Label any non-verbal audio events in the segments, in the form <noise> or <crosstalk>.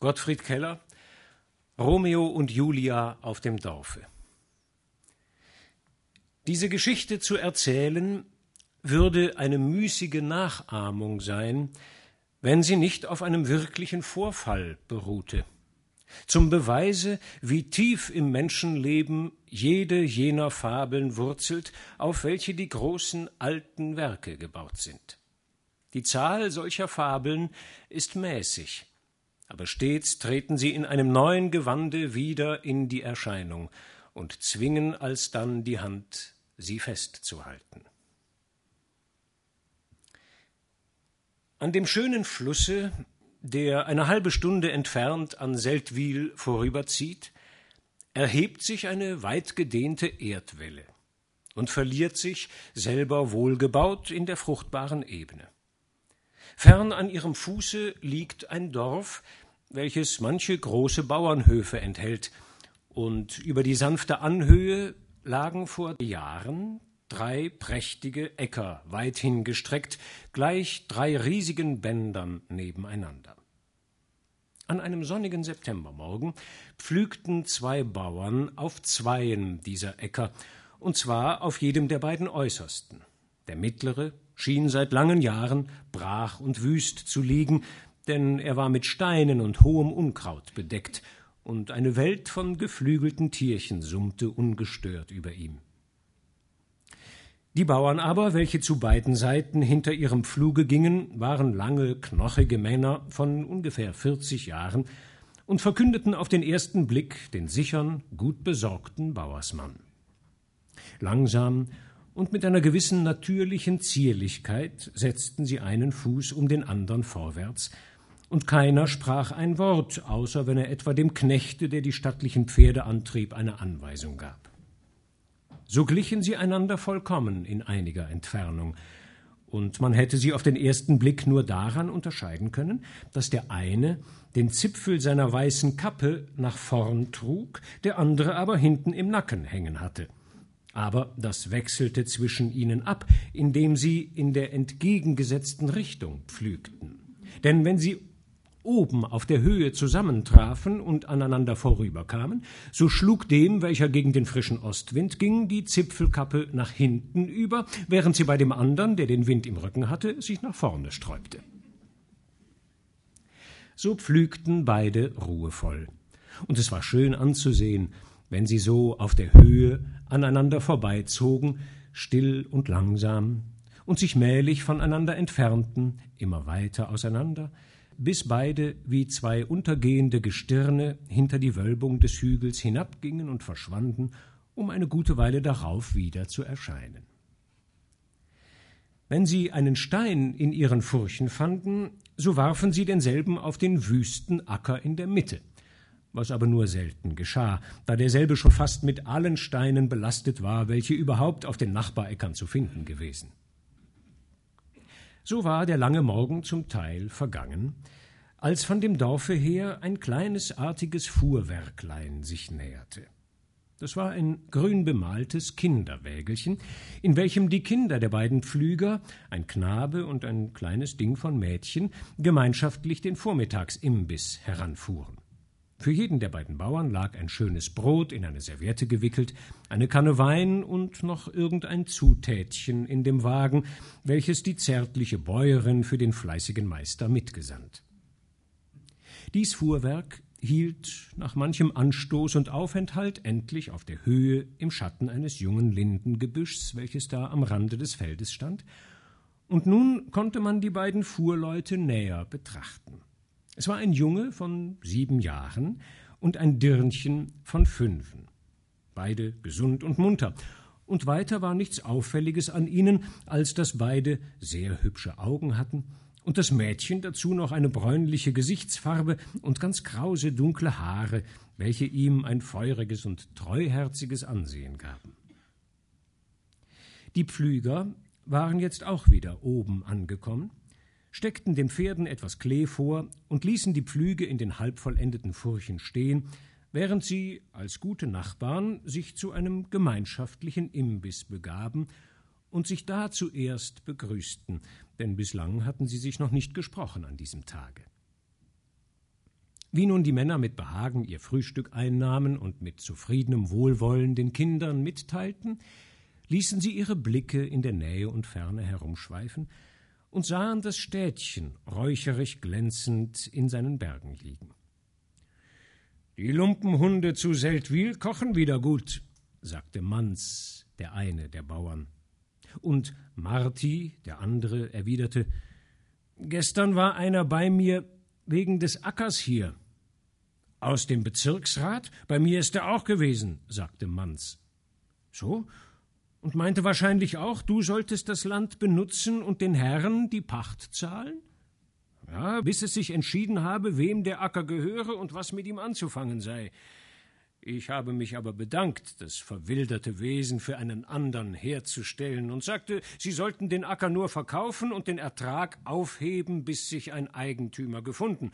Gottfried Keller Romeo und Julia auf dem Dorfe. Diese Geschichte zu erzählen, würde eine müßige Nachahmung sein, wenn sie nicht auf einem wirklichen Vorfall beruhte. Zum Beweise, wie tief im Menschenleben jede jener Fabeln wurzelt, auf welche die großen alten Werke gebaut sind. Die Zahl solcher Fabeln ist mäßig, aber stets treten sie in einem neuen Gewande wieder in die Erscheinung und zwingen alsdann die Hand, sie festzuhalten. An dem schönen Flusse, der eine halbe Stunde entfernt an Seldwyl vorüberzieht, erhebt sich eine weitgedehnte Erdwelle und verliert sich, selber wohlgebaut, in der fruchtbaren Ebene. Fern an ihrem Fuße liegt ein Dorf, welches manche große Bauernhöfe enthält, und über die sanfte Anhöhe lagen vor Jahren drei prächtige Äcker weit hingestreckt, gleich drei riesigen Bändern nebeneinander. An einem sonnigen Septembermorgen pflügten zwei Bauern auf zweien dieser Äcker, und zwar auf jedem der beiden äußersten. Der mittlere schien seit langen Jahren brach und wüst zu liegen, denn er war mit Steinen und hohem Unkraut bedeckt, und eine Welt von geflügelten Tierchen summte ungestört über ihm. Die Bauern aber, welche zu beiden Seiten hinter ihrem Pfluge gingen, waren lange, knochige Männer von ungefähr vierzig Jahren und verkündeten auf den ersten Blick den sichern, gut besorgten Bauersmann. Langsam und mit einer gewissen natürlichen Zierlichkeit setzten sie einen Fuß um den andern vorwärts, und keiner sprach ein Wort, außer wenn er etwa dem Knechte, der die stattlichen Pferde antrieb, eine Anweisung gab. So glichen sie einander vollkommen in einiger Entfernung, und man hätte sie auf den ersten Blick nur daran unterscheiden können, dass der eine den Zipfel seiner weißen Kappe nach vorn trug, der andere aber hinten im Nacken hängen hatte aber das wechselte zwischen ihnen ab, indem sie in der entgegengesetzten Richtung pflügten. Denn wenn sie oben auf der Höhe zusammentrafen und aneinander vorüberkamen, so schlug dem, welcher gegen den frischen Ostwind ging, die Zipfelkappe nach hinten über, während sie bei dem andern, der den Wind im Rücken hatte, sich nach vorne sträubte. So pflügten beide ruhevoll. Und es war schön anzusehen, wenn sie so auf der Höhe aneinander vorbeizogen, still und langsam, und sich mählich voneinander entfernten, immer weiter auseinander, bis beide wie zwei untergehende Gestirne hinter die Wölbung des Hügels hinabgingen und verschwanden, um eine gute Weile darauf wieder zu erscheinen. Wenn sie einen Stein in ihren Furchen fanden, so warfen sie denselben auf den wüsten Acker in der Mitte, was aber nur selten geschah, da derselbe schon fast mit allen Steinen belastet war, welche überhaupt auf den Nachbaräckern zu finden gewesen. So war der lange Morgen zum Teil vergangen, als von dem Dorfe her ein kleines artiges Fuhrwerklein sich näherte. Das war ein grün bemaltes Kinderwägelchen, in welchem die Kinder der beiden Pflüger, ein Knabe und ein kleines Ding von Mädchen, gemeinschaftlich den Vormittagsimbiss heranfuhren. Für jeden der beiden Bauern lag ein schönes Brot in eine Serviette gewickelt, eine Kanne Wein und noch irgendein Zutätchen in dem Wagen, welches die zärtliche Bäuerin für den fleißigen Meister mitgesandt. Dies Fuhrwerk hielt nach manchem Anstoß und Aufenthalt endlich auf der Höhe im Schatten eines jungen Lindengebüschs, welches da am Rande des Feldes stand, und nun konnte man die beiden Fuhrleute näher betrachten. Es war ein Junge von sieben Jahren und ein Dirnchen von fünfen, beide gesund und munter, und weiter war nichts Auffälliges an ihnen, als dass beide sehr hübsche Augen hatten und das Mädchen dazu noch eine bräunliche Gesichtsfarbe und ganz krause dunkle Haare, welche ihm ein feuriges und treuherziges Ansehen gaben. Die Pflüger waren jetzt auch wieder oben angekommen, steckten den Pferden etwas Klee vor und ließen die Pflüge in den halbvollendeten Furchen stehen, während sie als gute Nachbarn sich zu einem gemeinschaftlichen Imbiss begaben und sich da zuerst begrüßten, denn bislang hatten sie sich noch nicht gesprochen an diesem Tage. Wie nun die Männer mit Behagen ihr Frühstück einnahmen und mit zufriedenem Wohlwollen den Kindern mitteilten, ließen sie ihre Blicke in der Nähe und Ferne herumschweifen und sahen das Städtchen räucherig glänzend in seinen Bergen liegen. Die Lumpenhunde zu Seldwyl kochen wieder gut, sagte Manz, der eine der Bauern. Und Marti, der andere, erwiderte Gestern war einer bei mir wegen des Ackers hier. Aus dem Bezirksrat? Bei mir ist er auch gewesen, sagte Manz. So? Und meinte wahrscheinlich auch, du solltest das Land benutzen und den Herren die Pacht zahlen? Ja, bis es sich entschieden habe, wem der Acker gehöre und was mit ihm anzufangen sei. Ich habe mich aber bedankt, das verwilderte Wesen für einen andern herzustellen und sagte, sie sollten den Acker nur verkaufen und den Ertrag aufheben, bis sich ein Eigentümer gefunden,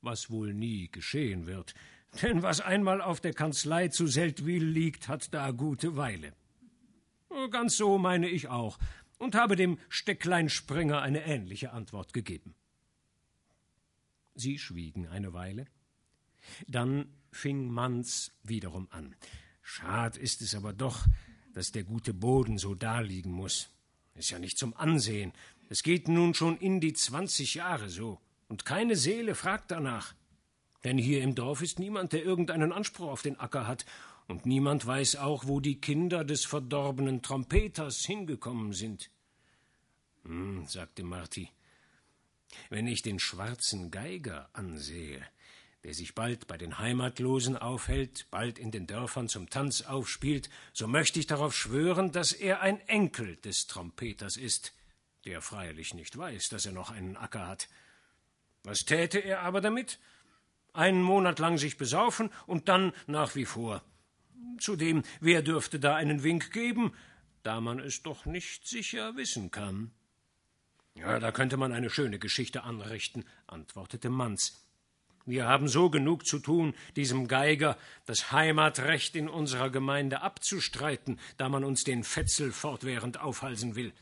was wohl nie geschehen wird. Denn was einmal auf der Kanzlei zu Seldwyl liegt, hat da gute Weile. Ganz so meine ich auch und habe dem Stecklein Springer eine ähnliche Antwort gegeben. Sie schwiegen eine Weile. Dann fing Manz wiederum an. Schad ist es aber doch, dass der gute Boden so daliegen muss. Ist ja nicht zum Ansehen. Es geht nun schon in die zwanzig Jahre so, und keine Seele fragt danach. Denn hier im Dorf ist niemand, der irgendeinen Anspruch auf den Acker hat, und niemand weiß auch, wo die Kinder des verdorbenen Trompeters hingekommen sind. Hm, sagte Marti, wenn ich den schwarzen Geiger ansehe, der sich bald bei den Heimatlosen aufhält, bald in den Dörfern zum Tanz aufspielt, so möchte ich darauf schwören, dass er ein Enkel des Trompeters ist, der freilich nicht weiß, dass er noch einen Acker hat. Was täte er aber damit? Einen Monat lang sich besaufen und dann nach wie vor. Zudem, wer dürfte da einen Wink geben, da man es doch nicht sicher wissen kann? Ja, da könnte man eine schöne Geschichte anrichten, antwortete Manz. Wir haben so genug zu tun, diesem Geiger das Heimatrecht in unserer Gemeinde abzustreiten, da man uns den Fetzel fortwährend aufhalsen will.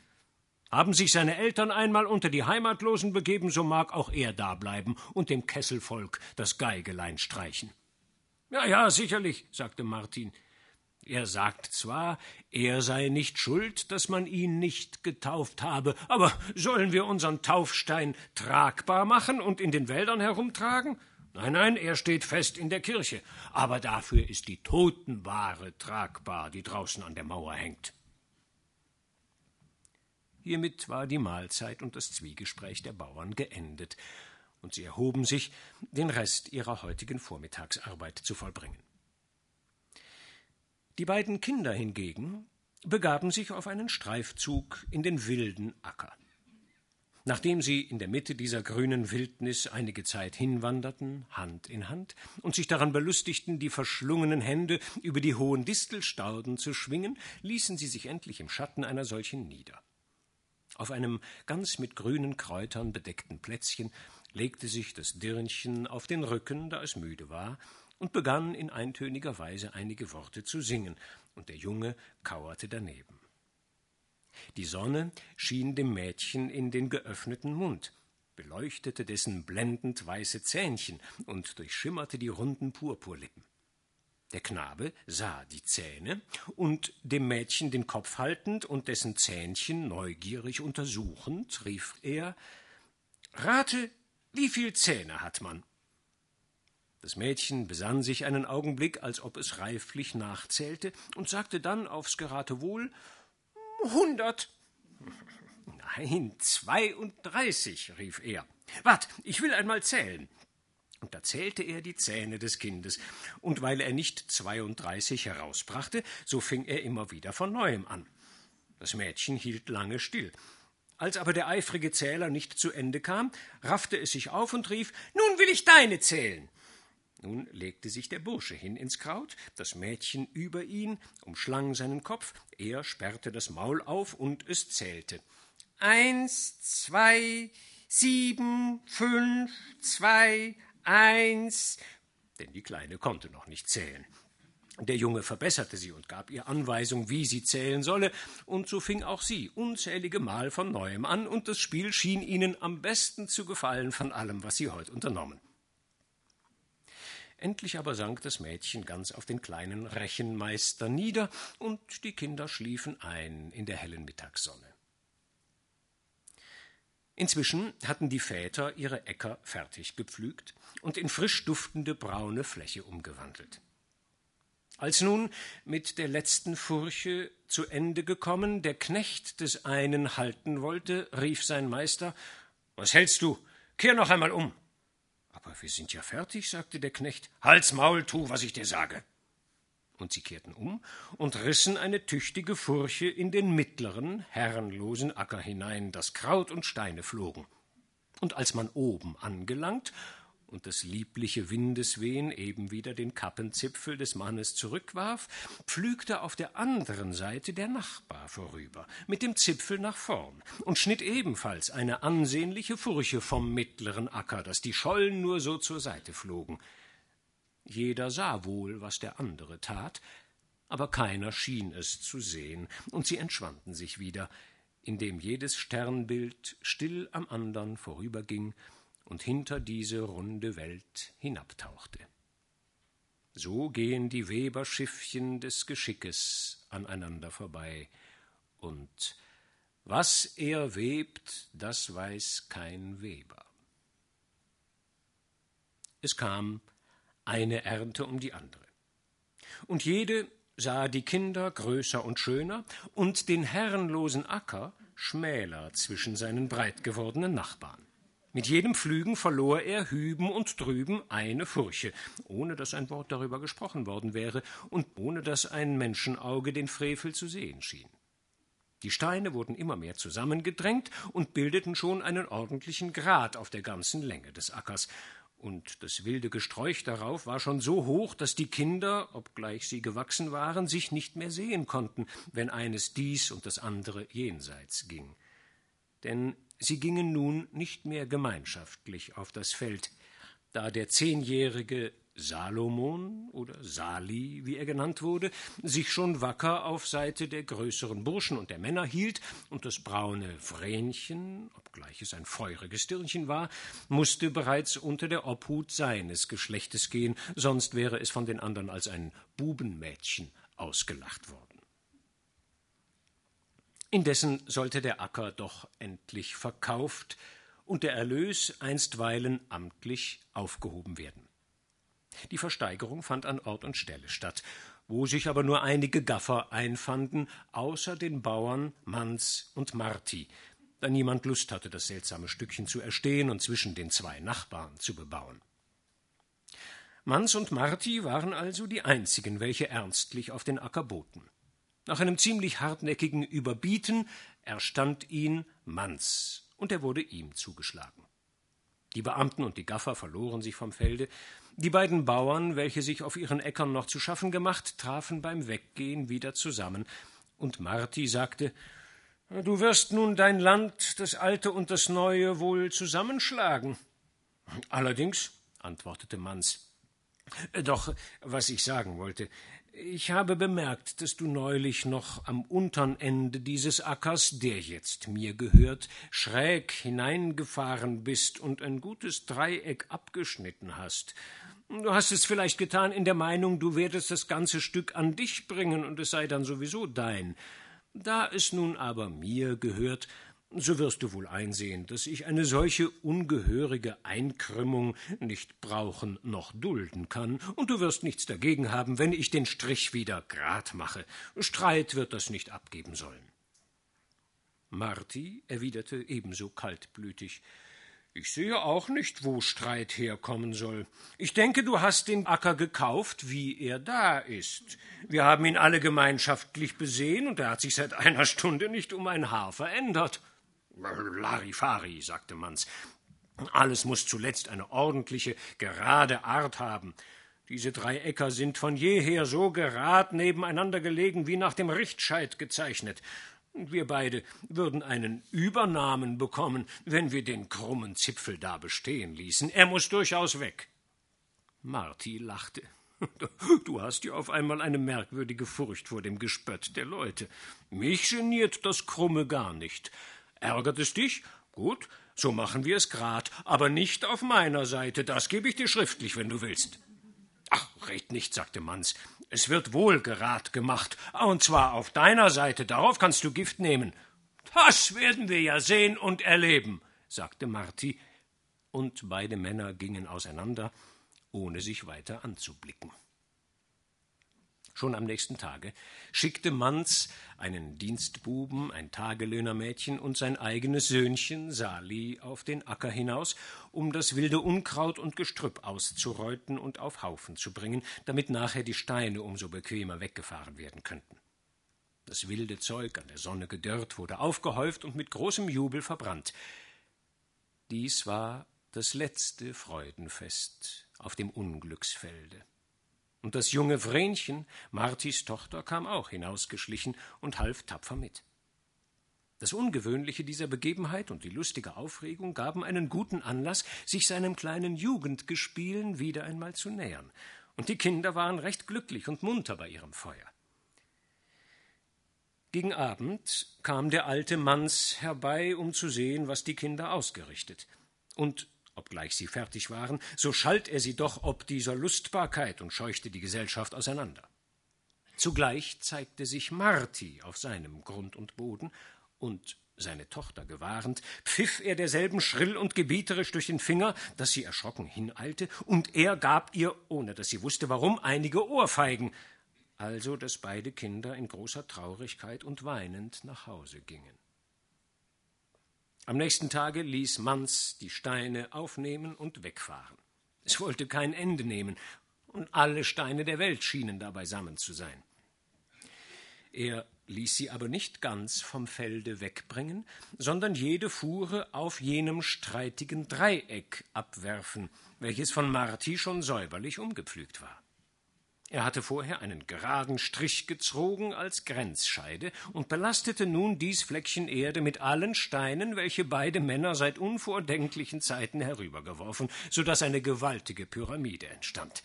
Haben sich seine Eltern einmal unter die Heimatlosen begeben, so mag auch er dableiben und dem Kesselvolk das Geigelein streichen. Ja, ja, sicherlich, sagte Martin. Er sagt zwar, er sei nicht schuld, dass man ihn nicht getauft habe, aber sollen wir unseren Taufstein tragbar machen und in den Wäldern herumtragen? Nein, nein, er steht fest in der Kirche, aber dafür ist die Totenware tragbar, die draußen an der Mauer hängt. Hiermit war die Mahlzeit und das Zwiegespräch der Bauern geendet, und sie erhoben sich, den Rest ihrer heutigen Vormittagsarbeit zu vollbringen. Die beiden Kinder hingegen begaben sich auf einen Streifzug in den wilden Acker. Nachdem sie in der Mitte dieser grünen Wildnis einige Zeit hinwanderten, Hand in Hand, und sich daran belustigten, die verschlungenen Hände über die hohen Distelstauden zu schwingen, ließen sie sich endlich im Schatten einer solchen nieder. Auf einem ganz mit grünen Kräutern bedeckten Plätzchen legte sich das Dirnchen auf den Rücken, da es müde war, und begann in eintöniger Weise einige Worte zu singen, und der Junge kauerte daneben. Die Sonne schien dem Mädchen in den geöffneten Mund, beleuchtete dessen blendend weiße Zähnchen und durchschimmerte die runden Purpurlippen. Der Knabe sah die Zähne und dem Mädchen den Kopf haltend und dessen Zähnchen neugierig untersuchend, rief er Rate, wie viel Zähne hat man? Das Mädchen besann sich einen Augenblick, als ob es reiflich nachzählte, und sagte dann aufs Geratewohl Hundert. <laughs> Nein, zweiunddreißig, rief er. Wart, ich will einmal zählen. Und da zählte er die Zähne des Kindes, und weil er nicht zweiunddreißig herausbrachte, so fing er immer wieder von neuem an. Das Mädchen hielt lange still. Als aber der eifrige Zähler nicht zu Ende kam, raffte es sich auf und rief Nun will ich deine zählen. Nun legte sich der Bursche hin ins Kraut, das Mädchen über ihn, umschlang seinen Kopf, er sperrte das Maul auf und es zählte. Eins, zwei, sieben, fünf, zwei, eins. Denn die Kleine konnte noch nicht zählen. Der Junge verbesserte sie und gab ihr Anweisung, wie sie zählen solle, und so fing auch sie unzählige Mal von neuem an, und das Spiel schien ihnen am besten zu gefallen von allem, was sie heute unternommen. Endlich aber sank das Mädchen ganz auf den kleinen Rechenmeister nieder, und die Kinder schliefen ein in der hellen Mittagssonne. Inzwischen hatten die Väter ihre Äcker fertig gepflügt und in frisch duftende braune Fläche umgewandelt. Als nun mit der letzten Furche zu Ende gekommen der Knecht des einen halten wollte, rief sein Meister Was hältst du? Kehr noch einmal um. Aber wir sind ja fertig, sagte der Knecht. Halt's Maul, tu, was ich dir sage. Und sie kehrten um und rissen eine tüchtige Furche in den mittleren, herrenlosen Acker hinein, dass Kraut und Steine flogen. Und als man oben angelangt und das liebliche Windeswehen eben wieder den Kappenzipfel des Mannes zurückwarf, pflügte auf der anderen Seite der Nachbar vorüber, mit dem Zipfel nach vorn, und schnitt ebenfalls eine ansehnliche Furche vom mittleren Acker, dass die Schollen nur so zur Seite flogen. Jeder sah wohl, was der andere tat, aber keiner schien es zu sehen, und sie entschwanden sich wieder, indem jedes Sternbild still am andern vorüberging und hinter diese runde Welt hinabtauchte. So gehen die Weberschiffchen des Geschickes aneinander vorbei, und was er webt, das weiß kein Weber. Es kam eine Ernte um die andere. Und jede sah die Kinder größer und schöner und den herrenlosen Acker schmäler zwischen seinen breit gewordenen Nachbarn. Mit jedem Pflügen verlor er hüben und drüben eine Furche, ohne dass ein Wort darüber gesprochen worden wäre und ohne dass ein Menschenauge den Frevel zu sehen schien. Die Steine wurden immer mehr zusammengedrängt und bildeten schon einen ordentlichen Grat auf der ganzen Länge des Ackers, und das wilde Gesträuch darauf war schon so hoch, dass die Kinder, obgleich sie gewachsen waren, sich nicht mehr sehen konnten, wenn eines dies und das andere jenseits ging. Denn sie gingen nun nicht mehr gemeinschaftlich auf das Feld, da der zehnjährige Salomon oder Sali, wie er genannt wurde, sich schon wacker auf Seite der größeren Burschen und der Männer hielt, und das braune Vrenchen, obgleich es ein feuriges Dirnchen war, musste bereits unter der Obhut seines Geschlechtes gehen, sonst wäre es von den anderen als ein Bubenmädchen ausgelacht worden. Indessen sollte der Acker doch endlich verkauft und der Erlös einstweilen amtlich aufgehoben werden. Die Versteigerung fand an Ort und Stelle statt, wo sich aber nur einige Gaffer einfanden, außer den Bauern Manz und Marti, da niemand Lust hatte, das seltsame Stückchen zu erstehen und zwischen den zwei Nachbarn zu bebauen. Manz und Marti waren also die einzigen, welche ernstlich auf den Acker boten. Nach einem ziemlich hartnäckigen Überbieten erstand ihn Manz, und er wurde ihm zugeschlagen. Die Beamten und die Gaffer verloren sich vom Felde, die beiden Bauern, welche sich auf ihren Äckern noch zu schaffen gemacht, trafen beim Weggehen wieder zusammen, und Marti sagte Du wirst nun dein Land, das Alte und das Neue, wohl zusammenschlagen. Allerdings, antwortete Manz. Doch, was ich sagen wollte, ich habe bemerkt, dass du neulich noch am untern Ende dieses Ackers, der jetzt mir gehört, schräg hineingefahren bist und ein gutes Dreieck abgeschnitten hast. Du hast es vielleicht getan in der Meinung, du werdest das ganze Stück an dich bringen und es sei dann sowieso dein. Da es nun aber mir gehört, so wirst du wohl einsehen, dass ich eine solche ungehörige Einkrümmung nicht brauchen noch dulden kann, und du wirst nichts dagegen haben, wenn ich den Strich wieder grad mache. Streit wird das nicht abgeben sollen. Marti erwiderte ebenso kaltblütig ich sehe auch nicht, wo Streit herkommen soll. Ich denke, du hast den Acker gekauft, wie er da ist. Wir haben ihn alle gemeinschaftlich besehen, und er hat sich seit einer Stunde nicht um ein Haar verändert. Larifari, sagte Manz. Alles muss zuletzt eine ordentliche, gerade Art haben. Diese drei Äcker sind von jeher so gerad nebeneinander gelegen wie nach dem Richtscheit gezeichnet. Wir beide würden einen Übernamen bekommen, wenn wir den krummen Zipfel da bestehen ließen. Er muss durchaus weg. Marti lachte. Du hast ja auf einmal eine merkwürdige Furcht vor dem Gespött der Leute. Mich geniert das Krumme gar nicht. Ärgert es dich? Gut, so machen wir es grad, aber nicht auf meiner Seite. Das gebe ich dir schriftlich, wenn du willst. Red nicht, sagte Manz. Es wird wohl Gerat gemacht, und zwar auf deiner Seite, darauf kannst du Gift nehmen. Das werden wir ja sehen und erleben, sagte Marti, und beide Männer gingen auseinander, ohne sich weiter anzublicken. Schon am nächsten Tage schickte Manz einen Dienstbuben, ein Tagelöhnermädchen und sein eigenes Söhnchen Sali auf den Acker hinaus, um das wilde Unkraut und Gestrüpp auszureuten und auf Haufen zu bringen, damit nachher die Steine umso bequemer weggefahren werden könnten. Das wilde Zeug, an der Sonne gedörrt, wurde aufgehäuft und mit großem Jubel verbrannt. Dies war das letzte Freudenfest auf dem Unglücksfelde. Und das junge Vrenchen, Martis Tochter, kam auch hinausgeschlichen und half tapfer mit. Das Ungewöhnliche dieser Begebenheit und die lustige Aufregung gaben einen guten Anlass, sich seinem kleinen Jugendgespielen wieder einmal zu nähern, und die Kinder waren recht glücklich und munter bei ihrem Feuer. Gegen Abend kam der alte Manns herbei, um zu sehen, was die Kinder ausgerichtet, und obgleich sie fertig waren, so schalt er sie doch ob dieser Lustbarkeit und scheuchte die Gesellschaft auseinander. Zugleich zeigte sich Marti auf seinem Grund und Boden, und seine Tochter gewahrend, pfiff er derselben schrill und gebieterisch durch den Finger, dass sie erschrocken hineilte, und er gab ihr, ohne dass sie wusste warum, einige Ohrfeigen, also dass beide Kinder in großer Traurigkeit und weinend nach Hause gingen. Am nächsten Tage ließ Manz die Steine aufnehmen und wegfahren. Es wollte kein Ende nehmen, und alle Steine der Welt schienen da beisammen zu sein. Er ließ sie aber nicht ganz vom Felde wegbringen, sondern jede Fuhre auf jenem streitigen Dreieck abwerfen, welches von Marti schon säuberlich umgepflügt war. Er hatte vorher einen geraden Strich gezogen als Grenzscheide und belastete nun dies Fleckchen Erde mit allen Steinen, welche beide Männer seit unvordenklichen Zeiten herübergeworfen, so dass eine gewaltige Pyramide entstand.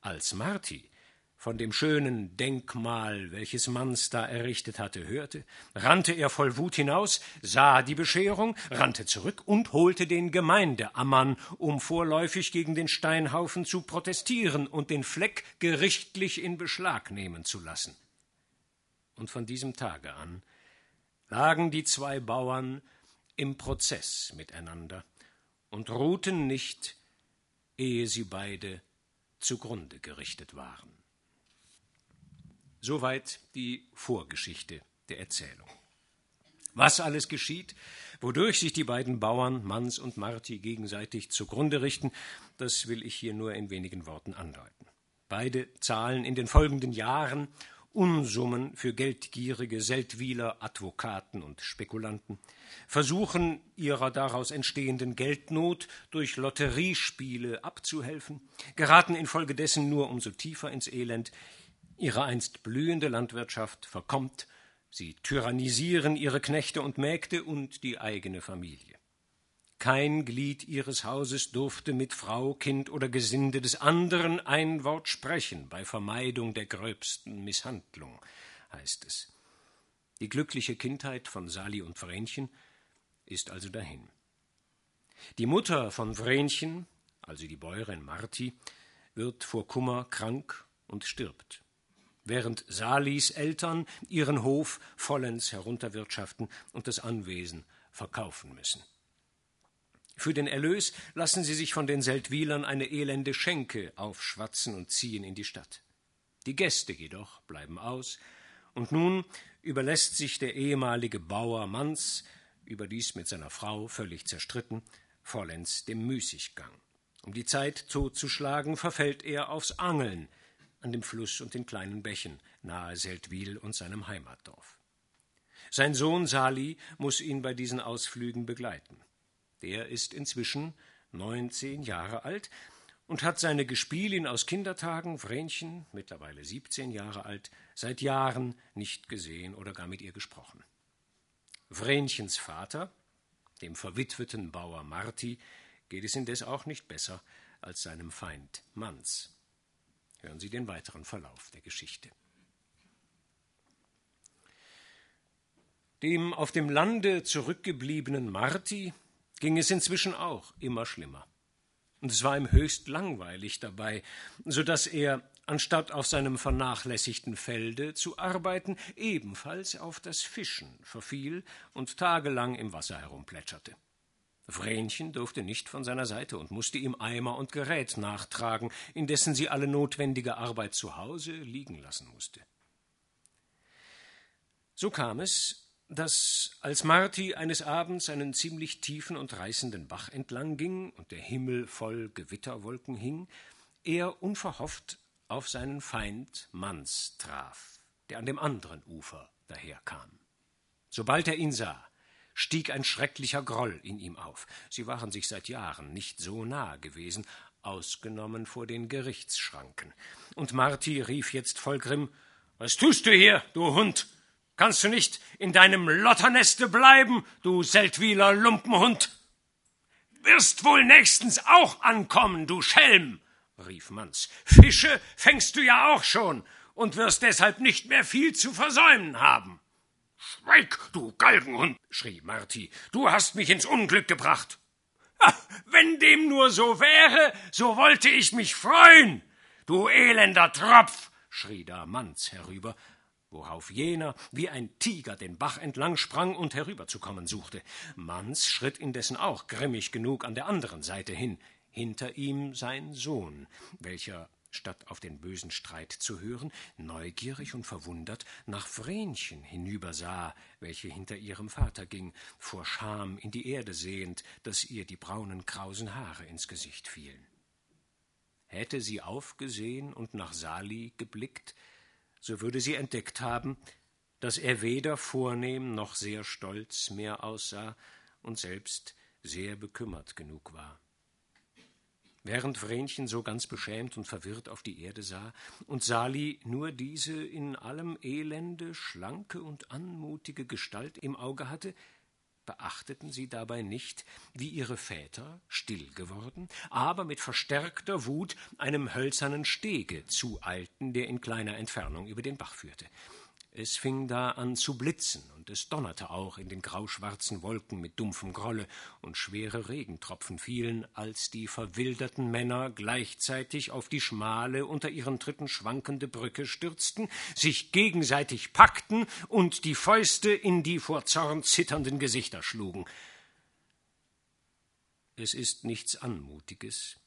Als Marti von dem schönen Denkmal, welches Manz da errichtet hatte, hörte, rannte er voll Wut hinaus, sah die Bescherung, rannte zurück und holte den Gemeindeammann, um vorläufig gegen den Steinhaufen zu protestieren und den Fleck gerichtlich in Beschlag nehmen zu lassen. Und von diesem Tage an lagen die zwei Bauern im Prozess miteinander und ruhten nicht, ehe sie beide zugrunde gerichtet waren. Soweit die Vorgeschichte der Erzählung. Was alles geschieht, wodurch sich die beiden Bauern Manns und Marti gegenseitig zugrunde richten, das will ich hier nur in wenigen Worten andeuten. Beide zahlen in den folgenden Jahren Unsummen für geldgierige Seldwyler, Advokaten und Spekulanten, versuchen ihrer daraus entstehenden Geldnot durch Lotteriespiele abzuhelfen, geraten infolgedessen nur umso tiefer ins Elend, Ihre einst blühende Landwirtschaft verkommt, sie tyrannisieren ihre Knechte und Mägde und die eigene Familie. Kein Glied ihres Hauses durfte mit Frau, Kind oder Gesinde des anderen ein Wort sprechen bei Vermeidung der gröbsten Misshandlung, heißt es. Die glückliche Kindheit von Sali und Vrenchen ist also dahin. Die Mutter von Vrenchen, also die Bäuerin Marti, wird vor Kummer krank und stirbt während Salis Eltern ihren Hof vollends herunterwirtschaften und das Anwesen verkaufen müssen. Für den Erlös lassen sie sich von den Seldwylern eine elende Schenke aufschwatzen und ziehen in die Stadt. Die Gäste jedoch bleiben aus, und nun überlässt sich der ehemalige Bauer Manz, überdies mit seiner Frau völlig zerstritten, vollends dem Müßiggang. Um die Zeit totzuschlagen, verfällt er aufs Angeln, an dem Fluss und den kleinen Bächen nahe Seldwyl und seinem Heimatdorf. Sein Sohn Sali muss ihn bei diesen Ausflügen begleiten. Der ist inzwischen neunzehn Jahre alt und hat seine Gespielin aus Kindertagen, Vrenchen, mittlerweile siebzehn Jahre alt, seit Jahren nicht gesehen oder gar mit ihr gesprochen. Vrenchens Vater, dem verwitweten Bauer Marti, geht es indes auch nicht besser als seinem Feind Manz. Hören Sie den weiteren Verlauf der Geschichte. Dem auf dem Lande zurückgebliebenen Marti ging es inzwischen auch immer schlimmer. und es war ihm höchst langweilig dabei, so dass er, anstatt auf seinem vernachlässigten Felde zu arbeiten, ebenfalls auf das Fischen verfiel und tagelang im Wasser herumplätscherte. Vrenchen durfte nicht von seiner Seite und musste ihm Eimer und Gerät nachtragen, indessen sie alle notwendige Arbeit zu Hause liegen lassen musste. So kam es, dass, als Marti eines Abends einen ziemlich tiefen und reißenden Bach entlang ging und der Himmel voll Gewitterwolken hing, er unverhofft auf seinen Feind Manz traf, der an dem anderen Ufer daherkam. Sobald er ihn sah, stieg ein schrecklicher Groll in ihm auf. Sie waren sich seit Jahren nicht so nahe gewesen, ausgenommen vor den Gerichtsschranken. Und Marti rief jetzt voll Grimm Was tust du hier, du Hund? Kannst du nicht in deinem Lotterneste bleiben, du Seldwyler Lumpenhund? Wirst wohl nächstens auch ankommen, du Schelm, rief Manz. Fische fängst du ja auch schon und wirst deshalb nicht mehr viel zu versäumen haben. Schweig, du Galgenhund, schrie Marti, du hast mich ins Unglück gebracht. Ach, wenn dem nur so wäre, so wollte ich mich freuen. Du elender Tropf, schrie da Manz herüber, worauf jener wie ein Tiger den Bach entlang sprang und herüberzukommen suchte. Manz schritt indessen auch grimmig genug an der anderen Seite hin, hinter ihm sein Sohn, welcher, statt auf den bösen Streit zu hören, neugierig und verwundert nach Vrenchen hinübersah, welche hinter ihrem Vater ging, vor Scham in die Erde sehend, dass ihr die braunen krausen Haare ins Gesicht fielen. Hätte sie aufgesehen und nach Sali geblickt, so würde sie entdeckt haben, dass er weder vornehm noch sehr stolz mehr aussah und selbst sehr bekümmert genug war. Während Vrenchen so ganz beschämt und verwirrt auf die Erde sah und Sali nur diese in allem Elende schlanke und anmutige Gestalt im Auge hatte, beachteten sie dabei nicht, wie ihre Väter, still geworden, aber mit verstärkter Wut einem hölzernen Stege zueilten, der in kleiner Entfernung über den Bach führte. Es fing da an zu blitzen, und es donnerte auch in den grauschwarzen Wolken mit dumpfem Grolle, und schwere Regentropfen fielen, als die verwilderten Männer gleichzeitig auf die schmale, unter ihren Tritten schwankende Brücke stürzten, sich gegenseitig packten und die Fäuste in die vor Zorn zitternden Gesichter schlugen. Es ist nichts Anmutiges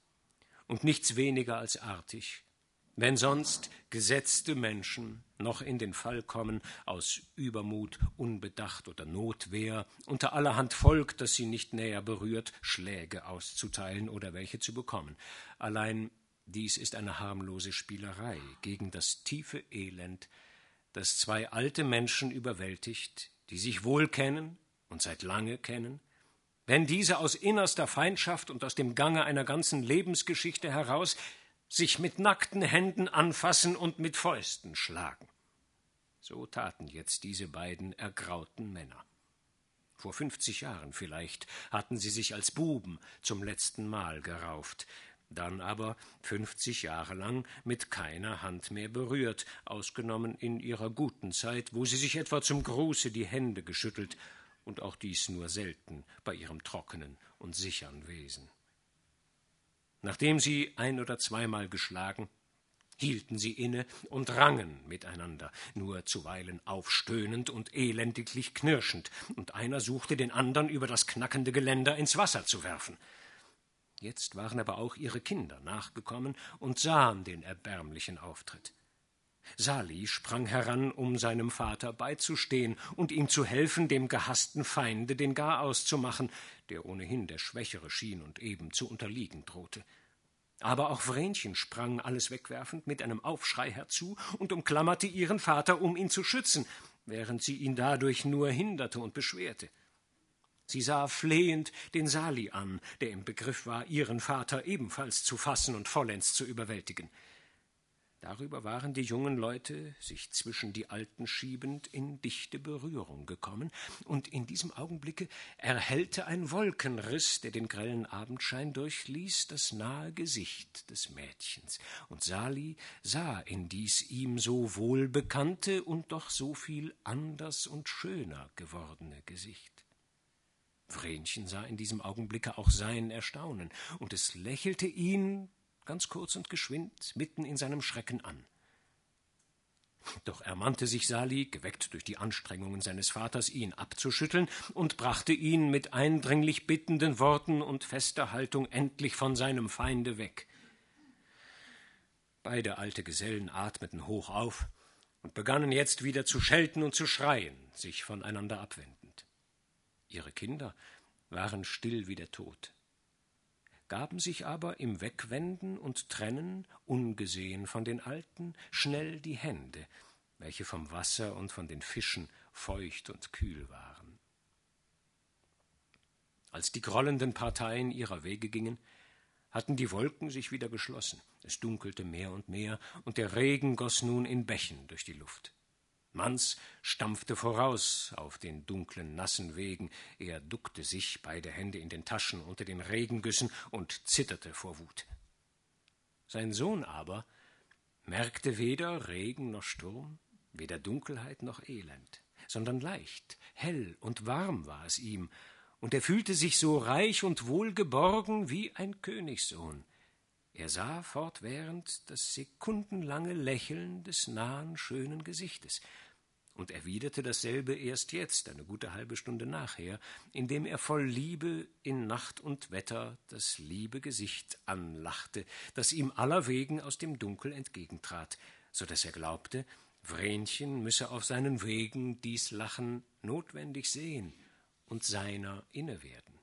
und nichts weniger als artig, wenn sonst gesetzte Menschen noch in den Fall kommen, aus Übermut, Unbedacht oder Notwehr, unter allerhand Volk, das sie nicht näher berührt, Schläge auszuteilen oder welche zu bekommen. Allein dies ist eine harmlose Spielerei gegen das tiefe Elend, das zwei alte Menschen überwältigt, die sich wohl kennen und seit lange kennen, wenn diese aus innerster Feindschaft und aus dem Gange einer ganzen Lebensgeschichte heraus sich mit nackten Händen anfassen und mit Fäusten schlagen. So taten jetzt diese beiden ergrauten Männer. Vor fünfzig Jahren vielleicht hatten sie sich als Buben zum letzten Mal gerauft, dann aber fünfzig Jahre lang mit keiner Hand mehr berührt, ausgenommen in ihrer guten Zeit, wo sie sich etwa zum Gruße die Hände geschüttelt, und auch dies nur selten bei ihrem trockenen und sichern Wesen. Nachdem sie ein oder zweimal geschlagen, hielten sie inne und rangen miteinander, nur zuweilen aufstöhnend und elendiglich knirschend, und einer suchte den andern über das knackende Geländer ins Wasser zu werfen. Jetzt waren aber auch ihre Kinder nachgekommen und sahen den erbärmlichen Auftritt. Sali sprang heran, um seinem Vater beizustehen und ihm zu helfen, dem gehassten Feinde den Garaus zu machen, der ohnehin der Schwächere schien und eben zu unterliegen drohte. Aber auch Vrenchen sprang alles wegwerfend mit einem Aufschrei herzu und umklammerte ihren Vater, um ihn zu schützen, während sie ihn dadurch nur hinderte und beschwerte. Sie sah flehend den Sali an, der im Begriff war, ihren Vater ebenfalls zu fassen und vollends zu überwältigen. Darüber waren die jungen Leute, sich zwischen die Alten schiebend, in dichte Berührung gekommen, und in diesem Augenblicke erhellte ein Wolkenriss, der den grellen Abendschein durchließ, das nahe Gesicht des Mädchens, und Sali sah in dies ihm so wohlbekannte und doch so viel anders und schöner gewordene Gesicht. Vrenchen sah in diesem Augenblicke auch sein Erstaunen, und es lächelte ihn ganz kurz und geschwind mitten in seinem Schrecken an. Doch ermannte sich Sali, geweckt durch die Anstrengungen seines Vaters, ihn abzuschütteln, und brachte ihn mit eindringlich bittenden Worten und fester Haltung endlich von seinem Feinde weg. Beide alte Gesellen atmeten hoch auf und begannen jetzt wieder zu schelten und zu schreien, sich voneinander abwendend. Ihre Kinder waren still wie der Tod, gaben sich aber im Wegwenden und Trennen, ungesehen von den Alten, schnell die Hände, welche vom Wasser und von den Fischen feucht und kühl waren. Als die grollenden Parteien ihrer Wege gingen, hatten die Wolken sich wieder geschlossen, es dunkelte mehr und mehr, und der Regen goss nun in Bächen durch die Luft. Manz stampfte voraus auf den dunklen, nassen Wegen, er duckte sich, beide Hände in den Taschen unter den Regengüssen und zitterte vor Wut. Sein Sohn aber merkte weder Regen noch Sturm, weder Dunkelheit noch Elend, sondern leicht, hell und warm war es ihm, und er fühlte sich so reich und wohlgeborgen wie ein Königssohn. Er sah fortwährend das sekundenlange Lächeln des nahen, schönen Gesichtes und erwiderte dasselbe erst jetzt, eine gute halbe Stunde nachher, indem er voll Liebe in Nacht und Wetter das liebe Gesicht anlachte, das ihm allerwegen aus dem Dunkel entgegentrat, so dass er glaubte, Vrenchen müsse auf seinen Wegen dies Lachen notwendig sehen und seiner inne werden.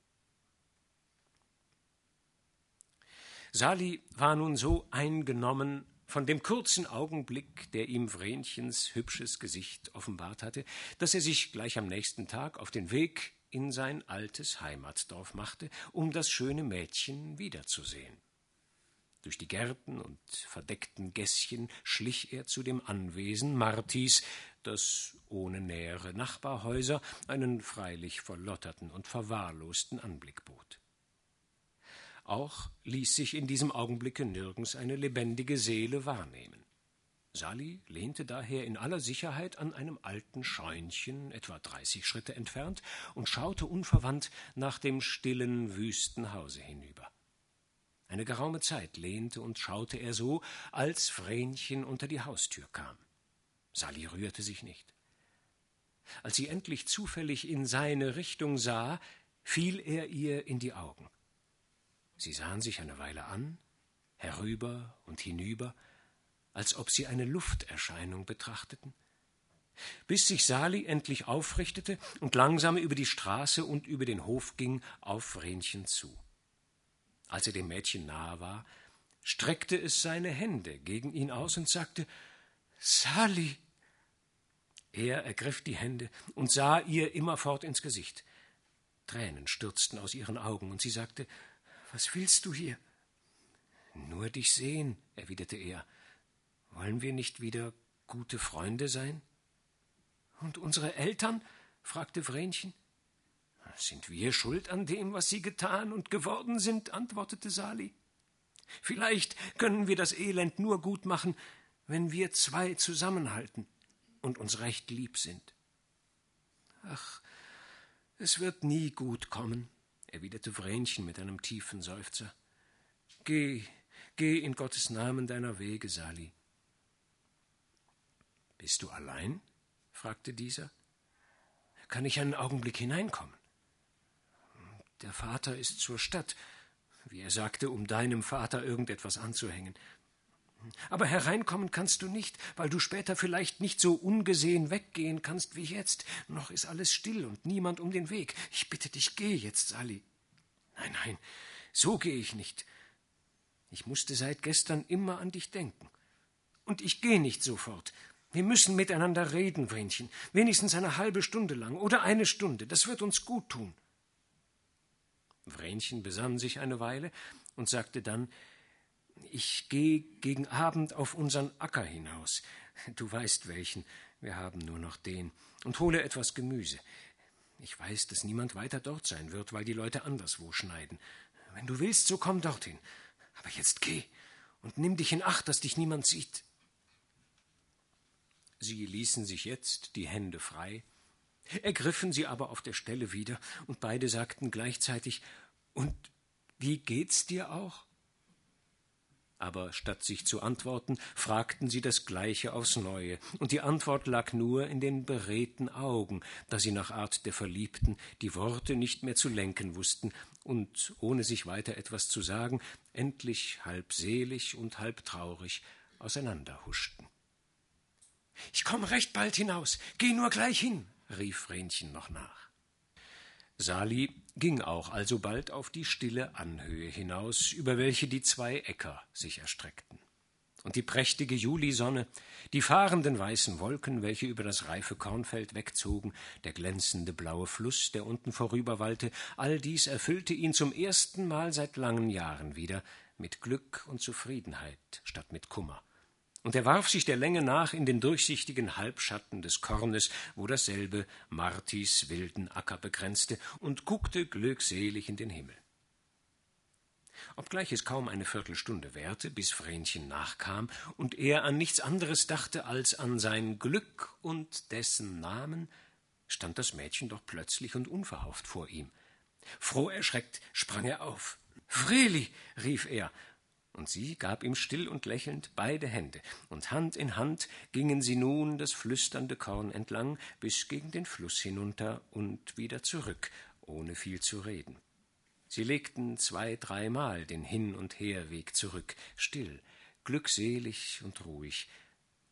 Sali war nun so eingenommen von dem kurzen Augenblick, der ihm Vrenchens hübsches Gesicht offenbart hatte, dass er sich gleich am nächsten Tag auf den Weg in sein altes Heimatdorf machte, um das schöne Mädchen wiederzusehen. Durch die Gärten und verdeckten Gässchen schlich er zu dem Anwesen Martis, das ohne nähere Nachbarhäuser einen freilich verlotterten und verwahrlosten Anblick bot. Auch ließ sich in diesem Augenblicke nirgends eine lebendige Seele wahrnehmen. Sali lehnte daher in aller Sicherheit an einem alten Scheunchen, etwa dreißig Schritte entfernt, und schaute unverwandt nach dem stillen, wüsten Hause hinüber. Eine geraume Zeit lehnte und schaute er so, als Vrenchen unter die Haustür kam. Sali rührte sich nicht. Als sie endlich zufällig in seine Richtung sah, fiel er ihr in die Augen. Sie sahen sich eine Weile an, herüber und hinüber, als ob sie eine Lufterscheinung betrachteten, bis sich Sali endlich aufrichtete und langsam über die Straße und über den Hof ging auf Vrenchen zu. Als er dem Mädchen nahe war, streckte es seine Hände gegen ihn aus und sagte Sali. Er ergriff die Hände und sah ihr immerfort ins Gesicht. Tränen stürzten aus ihren Augen, und sie sagte Was willst du hier? Nur dich sehen, erwiderte er. Wollen wir nicht wieder gute Freunde sein? Und unsere Eltern? fragte Vrenchen. Sind wir schuld an dem, was sie getan und geworden sind? antwortete Sali. Vielleicht können wir das Elend nur gut machen, wenn wir zwei zusammenhalten und uns recht lieb sind. Ach, es wird nie gut kommen, erwiderte Vrenchen mit einem tiefen Seufzer. Geh, geh in Gottes Namen deiner Wege, Sali. Bist du allein? fragte dieser. Kann ich einen Augenblick hineinkommen? Der Vater ist zur Stadt, wie er sagte, um deinem Vater irgendetwas anzuhängen. Aber hereinkommen kannst du nicht, weil du später vielleicht nicht so ungesehen weggehen kannst wie jetzt. Noch ist alles still und niemand um den Weg. Ich bitte dich, geh jetzt, Sally. Nein, nein, so gehe ich nicht. Ich musste seit gestern immer an dich denken. Und ich gehe nicht sofort. Wir müssen miteinander reden, Vrenchen, wenigstens eine halbe Stunde lang oder eine Stunde. Das wird uns gut tun. Vrenchen besann sich eine Weile und sagte dann Ich gehe gegen Abend auf unseren Acker hinaus. Du weißt welchen, wir haben nur noch den, und hole etwas Gemüse. Ich weiß, dass niemand weiter dort sein wird, weil die Leute anderswo schneiden. Wenn du willst, so komm dorthin. Aber jetzt geh und nimm dich in Acht, dass dich niemand sieht. Sie ließen sich jetzt die Hände frei, ergriffen sie aber auf der Stelle wieder, und beide sagten gleichzeitig Und wie geht's dir auch? Aber statt sich zu antworten, fragten sie das Gleiche aufs Neue, und die Antwort lag nur in den beredten Augen, da sie nach Art der Verliebten die Worte nicht mehr zu lenken wussten und, ohne sich weiter etwas zu sagen, endlich halb selig und halb traurig auseinanderhuschten. Ich komme recht bald hinaus, geh nur gleich hin, rief Vrenchen noch nach. Sali ging auch alsobald auf die stille Anhöhe hinaus, über welche die zwei Äcker sich erstreckten. Und die prächtige Julisonne, die fahrenden weißen Wolken, welche über das reife Kornfeld wegzogen, der glänzende blaue Fluss, der unten vorüberwallte, all dies erfüllte ihn zum ersten Mal seit langen Jahren wieder mit Glück und Zufriedenheit statt mit Kummer und er warf sich der Länge nach in den durchsichtigen Halbschatten des Kornes, wo dasselbe Martis wilden Acker begrenzte, und guckte glückselig in den Himmel. Obgleich es kaum eine Viertelstunde währte, bis Vrenchen nachkam und er an nichts anderes dachte als an sein Glück und dessen Namen, stand das Mädchen doch plötzlich und unverhofft vor ihm. Froh erschreckt sprang er auf. Vreli, rief er, und sie gab ihm still und lächelnd beide Hände, und Hand in Hand gingen sie nun das flüsternde Korn entlang bis gegen den Fluss hinunter und wieder zurück, ohne viel zu reden. Sie legten zwei, dreimal den Hin- und Herweg zurück, still, glückselig und ruhig,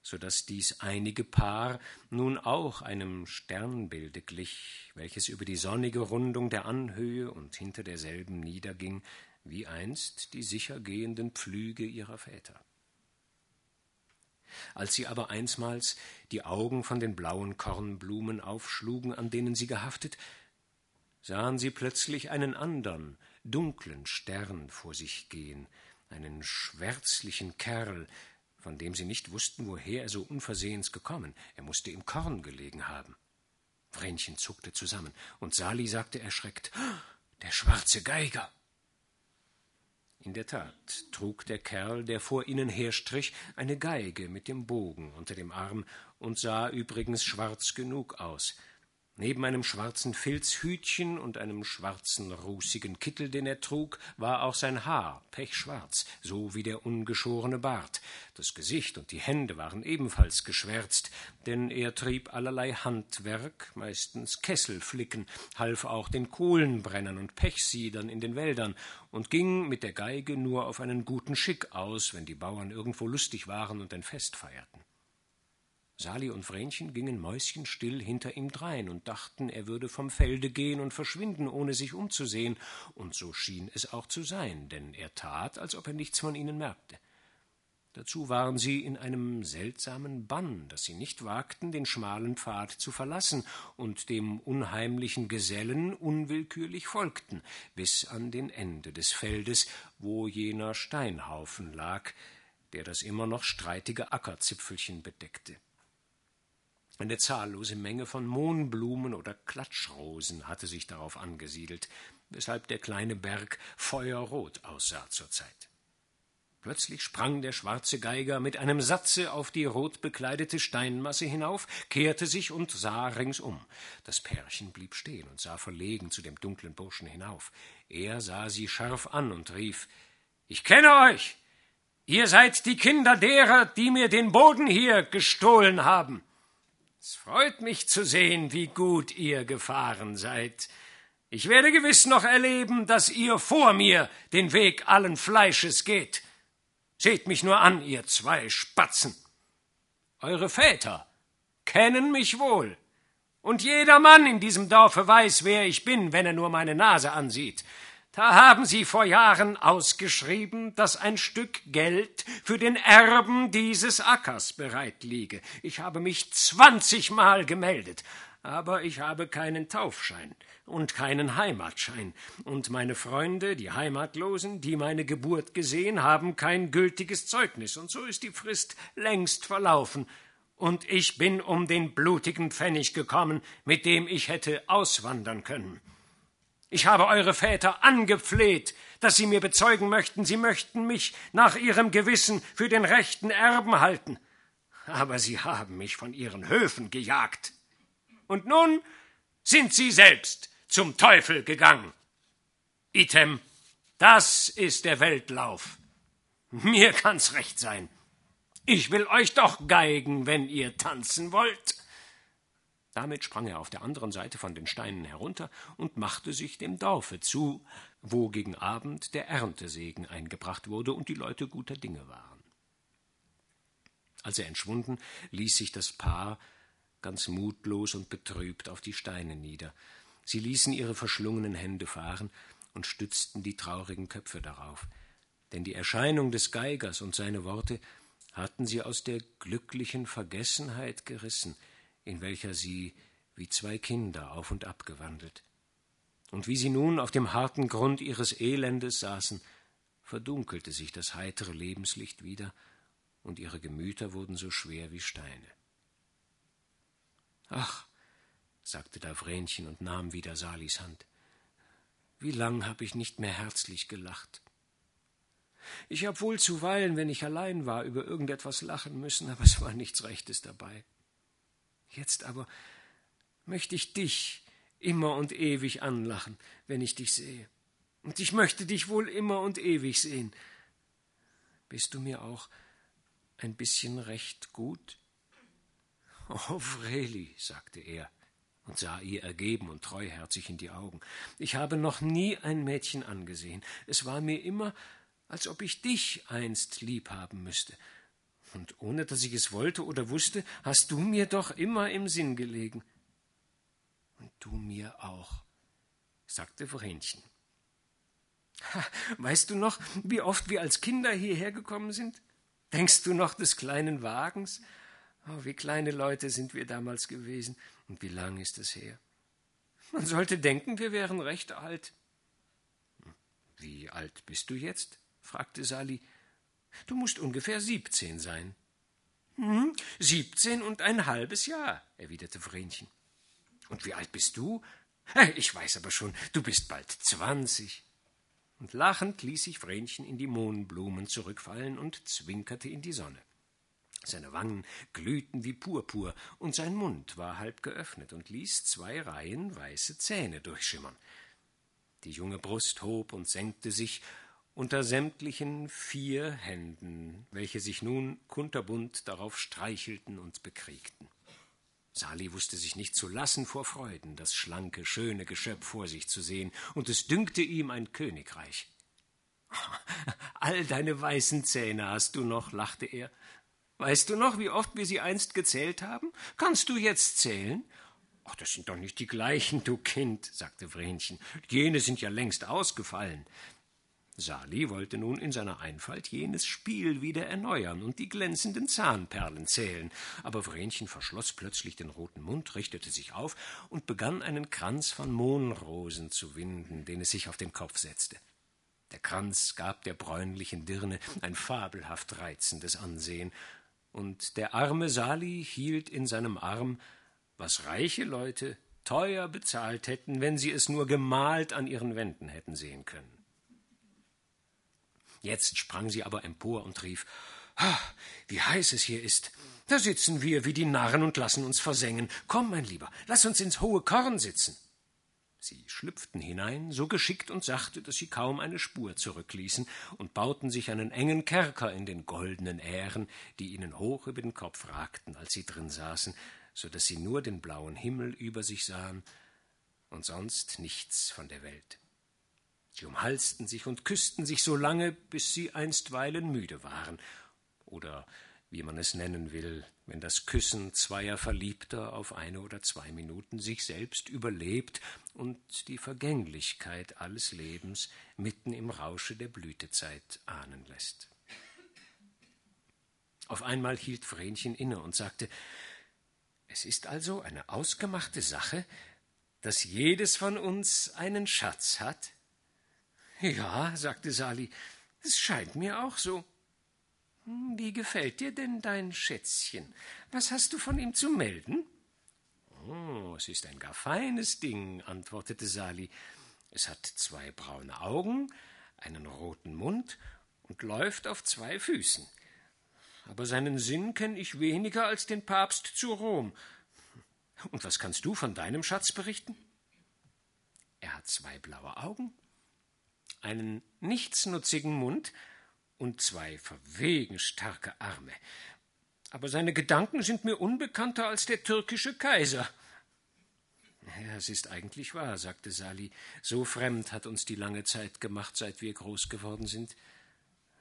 so dass dies einige Paar nun auch einem Sternbilde glich, welches über die sonnige Rundung der Anhöhe und hinter derselben niederging, wie einst die sicher gehenden Pflüge ihrer Väter. Als sie aber einsmals die Augen von den blauen Kornblumen aufschlugen, an denen sie gehaftet, sahen sie plötzlich einen andern, dunklen Stern vor sich gehen, einen schwärzlichen Kerl, von dem sie nicht wussten, woher er so unversehens gekommen. Er musste im Korn gelegen haben. Vrenchen zuckte zusammen, und Sali sagte erschreckt: Der schwarze Geiger! In der Tat trug der Kerl, der vor ihnen herstrich, eine Geige mit dem Bogen unter dem Arm und sah übrigens schwarz genug aus. Neben einem schwarzen Filzhütchen und einem schwarzen, rußigen Kittel, den er trug, war auch sein Haar pechschwarz, so wie der ungeschorene Bart. Das Gesicht und die Hände waren ebenfalls geschwärzt, denn er trieb allerlei Handwerk, meistens Kesselflicken, half auch den Kohlenbrennern und Pechsiedern in den Wäldern und ging mit der Geige nur auf einen guten Schick aus, wenn die Bauern irgendwo lustig waren und ein Fest feierten. Sali und Vrenchen gingen mäuschenstill hinter ihm drein und dachten, er würde vom Felde gehen und verschwinden, ohne sich umzusehen, und so schien es auch zu sein, denn er tat, als ob er nichts von ihnen merkte. Dazu waren sie in einem seltsamen Bann, dass sie nicht wagten, den schmalen Pfad zu verlassen und dem unheimlichen Gesellen unwillkürlich folgten, bis an den Ende des Feldes, wo jener Steinhaufen lag, der das immer noch streitige Ackerzipfelchen bedeckte. Eine zahllose Menge von Mohnblumen oder Klatschrosen hatte sich darauf angesiedelt, weshalb der kleine Berg feuerrot aussah zur Zeit. Plötzlich sprang der schwarze Geiger mit einem Satze auf die rot bekleidete Steinmasse hinauf, kehrte sich und sah ringsum. Das Pärchen blieb stehen und sah verlegen zu dem dunklen Burschen hinauf. Er sah sie scharf an und rief Ich kenne euch. Ihr seid die Kinder derer, die mir den Boden hier gestohlen haben. Es freut mich zu sehen, wie gut ihr gefahren seid. Ich werde gewiss noch erleben, dass ihr vor mir den Weg allen Fleisches geht. Seht mich nur an, ihr zwei Spatzen. Eure Väter kennen mich wohl, und jeder Mann in diesem Dorfe weiß, wer ich bin, wenn er nur meine Nase ansieht. Da haben Sie vor Jahren ausgeschrieben, dass ein Stück Geld für den Erben dieses Ackers bereit liege. Ich habe mich zwanzigmal gemeldet, aber ich habe keinen Taufschein und keinen Heimatschein, und meine Freunde, die Heimatlosen, die meine Geburt gesehen, haben kein gültiges Zeugnis, und so ist die Frist längst verlaufen, und ich bin um den blutigen Pfennig gekommen, mit dem ich hätte auswandern können. Ich habe eure Väter angefleht, dass sie mir bezeugen möchten, sie möchten mich nach ihrem Gewissen für den rechten Erben halten. Aber sie haben mich von ihren Höfen gejagt. Und nun sind Sie selbst zum Teufel gegangen. Item, das ist der Weltlauf. Mir kann's recht sein. Ich will euch doch geigen, wenn ihr tanzen wollt. Damit sprang er auf der anderen Seite von den Steinen herunter und machte sich dem Dorfe zu, wo gegen Abend der Erntesegen eingebracht wurde und die Leute guter Dinge waren. Als er entschwunden, ließ sich das Paar ganz mutlos und betrübt auf die Steine nieder. Sie ließen ihre verschlungenen Hände fahren und stützten die traurigen Köpfe darauf. Denn die Erscheinung des Geigers und seine Worte hatten sie aus der glücklichen Vergessenheit gerissen, in welcher sie wie zwei Kinder auf und ab gewandelt. Und wie sie nun auf dem harten Grund ihres Elendes saßen, verdunkelte sich das heitere Lebenslicht wieder, und ihre Gemüter wurden so schwer wie Steine. Ach, sagte da Vrenchen und nahm wieder Salis Hand, wie lang hab ich nicht mehr herzlich gelacht. Ich hab wohl zuweilen, wenn ich allein war, über irgendetwas lachen müssen, aber es war nichts Rechtes dabei. Jetzt aber möchte ich dich immer und ewig anlachen, wenn ich dich sehe. Und ich möchte dich wohl immer und ewig sehen. Bist du mir auch ein bisschen recht gut? Oh, Vreli, sagte er und sah ihr ergeben und treuherzig in die Augen. Ich habe noch nie ein Mädchen angesehen. Es war mir immer, als ob ich dich einst lieb haben müsste. Und ohne dass ich es wollte oder wusste, hast du mir doch immer im Sinn gelegen. Und du mir auch, sagte Vrenchen. Weißt du noch, wie oft wir als Kinder hierher gekommen sind? Denkst du noch des kleinen Wagens? Oh, wie kleine Leute sind wir damals gewesen, und wie lang ist es her? Man sollte denken, wir wären recht alt. Wie alt bist du jetzt? fragte Sali. Du musst ungefähr siebzehn sein. Hm, siebzehn und ein halbes Jahr, erwiderte Vrenchen. Und wie alt bist du? Ich weiß aber schon, du bist bald zwanzig. Und lachend ließ sich Vrenchen in die Mohnblumen zurückfallen und zwinkerte in die Sonne. Seine Wangen glühten wie Purpur, und sein Mund war halb geöffnet und ließ zwei Reihen weiße Zähne durchschimmern. Die junge Brust hob und senkte sich, unter sämtlichen vier Händen, welche sich nun kunterbunt darauf streichelten und bekriegten. Sali wusste sich nicht zu lassen vor Freuden, das schlanke, schöne Geschöpf vor sich zu sehen, und es dünkte ihm ein Königreich. <laughs> All deine weißen Zähne hast du noch, lachte er. Weißt du noch, wie oft wir sie einst gezählt haben? Kannst du jetzt zählen? Ach, das sind doch nicht die gleichen, du Kind, sagte Vrenchen. Jene sind ja längst ausgefallen. Sali wollte nun in seiner Einfalt jenes Spiel wieder erneuern und die glänzenden Zahnperlen zählen, aber Vrenchen verschloss plötzlich den roten Mund, richtete sich auf und begann einen Kranz von Mohnrosen zu winden, den es sich auf den Kopf setzte. Der Kranz gab der bräunlichen Dirne ein fabelhaft reizendes Ansehen, und der arme Sali hielt in seinem Arm, was reiche Leute teuer bezahlt hätten, wenn sie es nur gemalt an ihren Wänden hätten sehen können. Jetzt sprang sie aber empor und rief ah, Wie heiß es hier ist. Da sitzen wir wie die Narren und lassen uns versengen. Komm, mein Lieber, lass uns ins hohe Korn sitzen. Sie schlüpften hinein, so geschickt und sachte, dass sie kaum eine Spur zurückließen, und bauten sich einen engen Kerker in den goldenen Ähren, die ihnen hoch über den Kopf ragten, als sie drin saßen, so dass sie nur den blauen Himmel über sich sahen und sonst nichts von der Welt. Sie umhalsten sich und küßten sich so lange, bis sie einstweilen müde waren, oder wie man es nennen will, wenn das Küssen zweier Verliebter auf eine oder zwei Minuten sich selbst überlebt und die Vergänglichkeit alles Lebens mitten im Rausche der Blütezeit ahnen lässt. Auf einmal hielt Vrenchen inne und sagte Es ist also eine ausgemachte Sache, dass jedes von uns einen Schatz hat? Ja, sagte Sali, es scheint mir auch so. Hm, wie gefällt dir denn dein Schätzchen? Was hast du von ihm zu melden? Oh, es ist ein gar feines Ding, antwortete Sali. Es hat zwei braune Augen, einen roten Mund und läuft auf zwei Füßen. Aber seinen Sinn kenne ich weniger als den Papst zu Rom. Und was kannst du von deinem Schatz berichten? Er hat zwei blaue Augen, einen nichtsnutzigen Mund und zwei verwegen starke Arme. Aber seine Gedanken sind mir unbekannter als der türkische Kaiser. Ja, es ist eigentlich wahr, sagte Sali. So fremd hat uns die lange Zeit gemacht, seit wir groß geworden sind.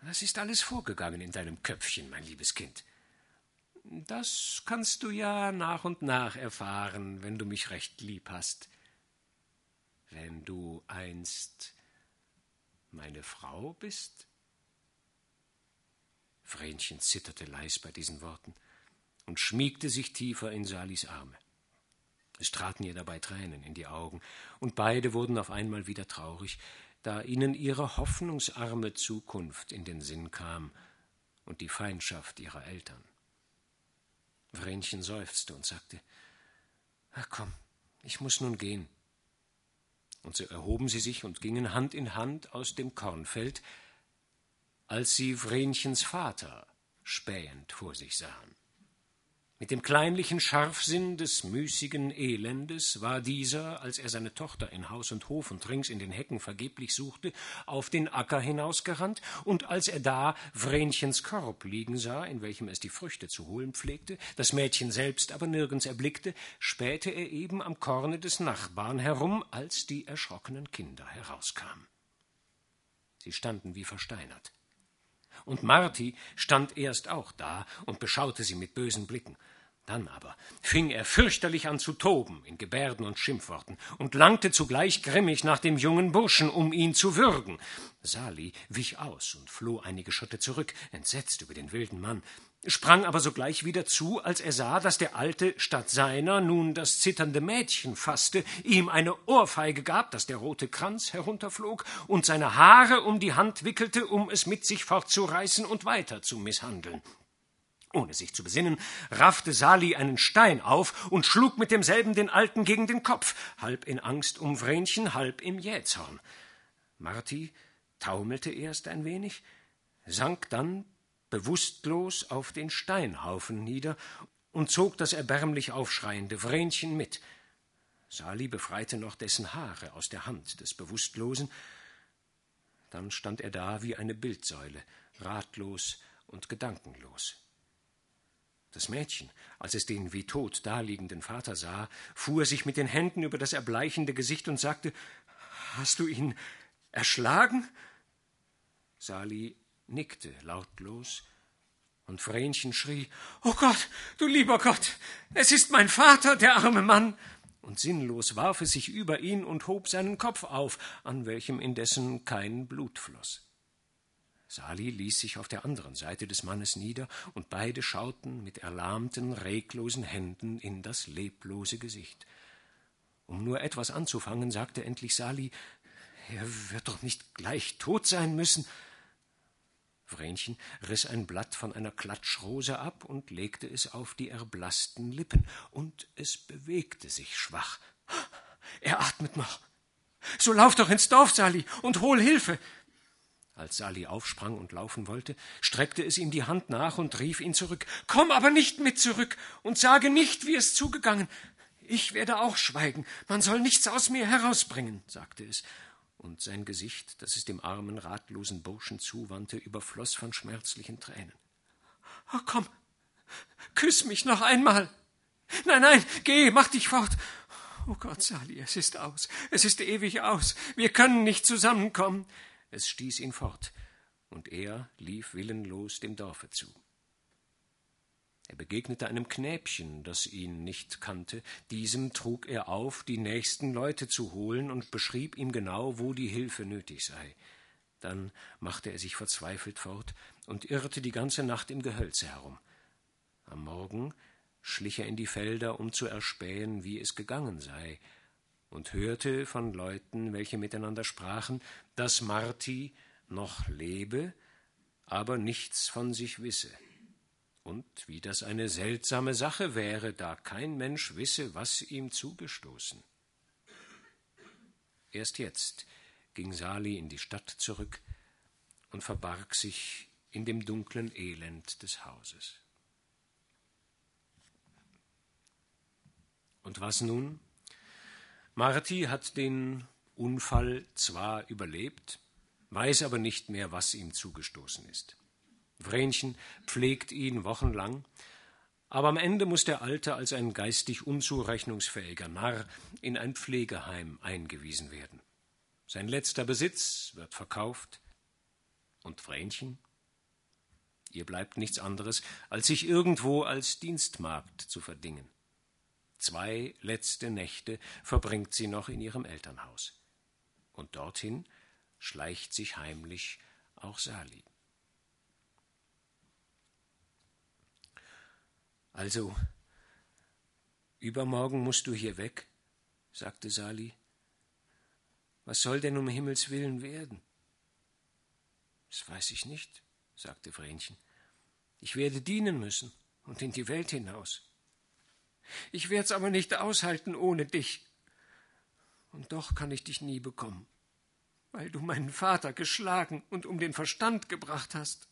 Was ist alles vorgegangen in deinem Köpfchen, mein liebes Kind? Das kannst du ja nach und nach erfahren, wenn du mich recht lieb hast. Wenn du einst meine Frau bist? Vrenchen zitterte leis bei diesen Worten und schmiegte sich tiefer in Salis Arme. Es traten ihr dabei Tränen in die Augen, und beide wurden auf einmal wieder traurig, da ihnen ihre hoffnungsarme Zukunft in den Sinn kam und die Feindschaft ihrer Eltern. Vrenchen seufzte und sagte Ach komm, ich muss nun gehen. Und so erhoben sie sich und gingen Hand in Hand aus dem Kornfeld, als sie Vrenchens Vater spähend vor sich sahen. Mit dem kleinlichen Scharfsinn des müßigen Elendes war dieser, als er seine Tochter in Haus und Hof und rings in den Hecken vergeblich suchte, auf den Acker hinausgerannt, und als er da Vrenchens Korb liegen sah, in welchem es die Früchte zu holen pflegte, das Mädchen selbst aber nirgends erblickte, spähte er eben am Korne des Nachbarn herum, als die erschrockenen Kinder herauskamen. Sie standen wie versteinert und Marti stand erst auch da und beschaute sie mit bösen Blicken. Dann aber fing er fürchterlich an zu toben in Gebärden und Schimpfworten und langte zugleich grimmig nach dem jungen Burschen, um ihn zu würgen. Sali wich aus und floh einige Schritte zurück, entsetzt über den wilden Mann, sprang aber sogleich wieder zu, als er sah, dass der Alte statt seiner nun das zitternde Mädchen fasste, ihm eine Ohrfeige gab, dass der rote Kranz herunterflog und seine Haare um die Hand wickelte, um es mit sich fortzureißen und weiter zu misshandeln. Ohne sich zu besinnen, raffte Sali einen Stein auf und schlug mit demselben den Alten gegen den Kopf, halb in Angst um Vrenchen, halb im Jähzorn. Marti taumelte erst ein wenig, sank dann bewußtlos auf den Steinhaufen nieder und zog das erbärmlich aufschreiende Vrenchen mit. Sali befreite noch dessen Haare aus der Hand des Bewusstlosen. Dann stand er da wie eine Bildsäule, ratlos und gedankenlos. Das Mädchen, als es den wie tot daliegenden Vater sah, fuhr sich mit den Händen über das erbleichende Gesicht und sagte Hast du ihn erschlagen? Sali nickte lautlos, und Vrenchen schrie O Gott, du lieber Gott, es ist mein Vater, der arme Mann. Und sinnlos warf es sich über ihn und hob seinen Kopf auf, an welchem indessen kein Blut floß. Sali ließ sich auf der anderen Seite des Mannes nieder, und beide schauten mit erlahmten, reglosen Händen in das leblose Gesicht. Um nur etwas anzufangen, sagte endlich Sali Er wird doch nicht gleich tot sein müssen. Vrenchen riß ein Blatt von einer Klatschrose ab und legte es auf die erblaßten Lippen, und es bewegte sich schwach. Er atmet noch. So lauf doch ins Dorf, Sali, und hol Hilfe. Als Sali aufsprang und laufen wollte, streckte es ihm die Hand nach und rief ihn zurück. Komm aber nicht mit zurück und sage nicht, wie es zugegangen. Ich werde auch schweigen. Man soll nichts aus mir herausbringen, sagte es und sein Gesicht, das es dem armen, ratlosen Burschen zuwandte, überfloß von schmerzlichen Tränen. Oh, komm, küss mich noch einmal. Nein, nein, geh, mach dich fort. Oh Gott, Sali, es ist aus, es ist ewig aus. Wir können nicht zusammenkommen. Es stieß ihn fort, und er lief willenlos dem Dorfe zu. Er begegnete einem Knäbchen, das ihn nicht kannte. Diesem trug er auf, die nächsten Leute zu holen und beschrieb ihm genau, wo die Hilfe nötig sei. Dann machte er sich verzweifelt fort und irrte die ganze Nacht im Gehölze herum. Am Morgen schlich er in die Felder, um zu erspähen, wie es gegangen sei, und hörte von Leuten, welche miteinander sprachen, dass Marti noch lebe, aber nichts von sich wisse und wie das eine seltsame Sache wäre, da kein Mensch wisse, was ihm zugestoßen. Erst jetzt ging Sali in die Stadt zurück und verbarg sich in dem dunklen Elend des Hauses. Und was nun? Marti hat den Unfall zwar überlebt, weiß aber nicht mehr, was ihm zugestoßen ist. Vrenchen pflegt ihn wochenlang, aber am Ende muss der Alte als ein geistig unzurechnungsfähiger Narr in ein Pflegeheim eingewiesen werden. Sein letzter Besitz wird verkauft. Und Vrenchen? Ihr bleibt nichts anderes, als sich irgendwo als Dienstmagd zu verdingen. Zwei letzte Nächte verbringt sie noch in ihrem Elternhaus. Und dorthin schleicht sich heimlich auch Sali. Also, übermorgen musst du hier weg, sagte Sali. Was soll denn um Himmels willen werden? Das weiß ich nicht, sagte Vrenchen. Ich werde dienen müssen und in die Welt hinaus. Ich werd's aber nicht aushalten ohne dich. Und doch kann ich dich nie bekommen, weil du meinen Vater geschlagen und um den Verstand gebracht hast.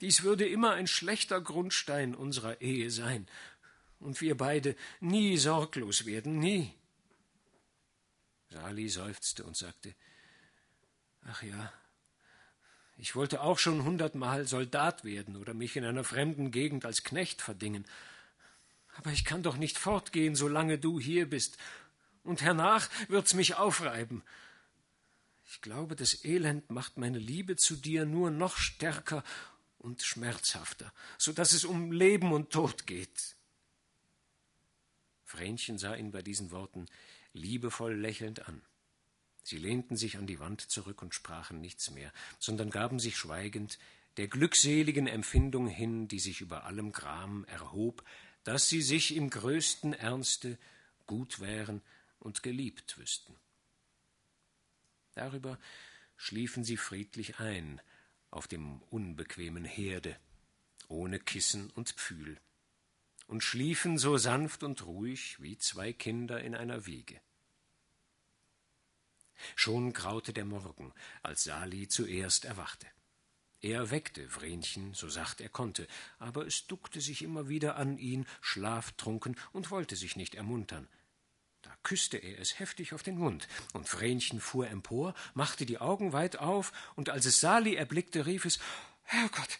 Dies würde immer ein schlechter Grundstein unserer Ehe sein, und wir beide nie sorglos werden, nie. Sali seufzte und sagte Ach ja, ich wollte auch schon hundertmal Soldat werden oder mich in einer fremden Gegend als Knecht verdingen. Aber ich kann doch nicht fortgehen, solange du hier bist, und hernach wird's mich aufreiben. Ich glaube, das Elend macht meine Liebe zu dir nur noch stärker und schmerzhafter, so dass es um Leben und Tod geht. Vrenchen sah ihn bei diesen Worten liebevoll lächelnd an. Sie lehnten sich an die Wand zurück und sprachen nichts mehr, sondern gaben sich schweigend der glückseligen Empfindung hin, die sich über allem Gram erhob, dass sie sich im größten Ernste gut wären und geliebt wüssten. Darüber schliefen sie friedlich ein, auf dem unbequemen Herde, ohne Kissen und Pfühl, und schliefen so sanft und ruhig wie zwei Kinder in einer Wiege. Schon graute der Morgen, als Sali zuerst erwachte. Er weckte Vrenchen, so sacht er konnte, aber es duckte sich immer wieder an ihn, schlaftrunken, und wollte sich nicht ermuntern. Küßte er es heftig auf den Mund, und Vrenchen fuhr empor, machte die Augen weit auf, und als es Sali erblickte, rief es Herrgott,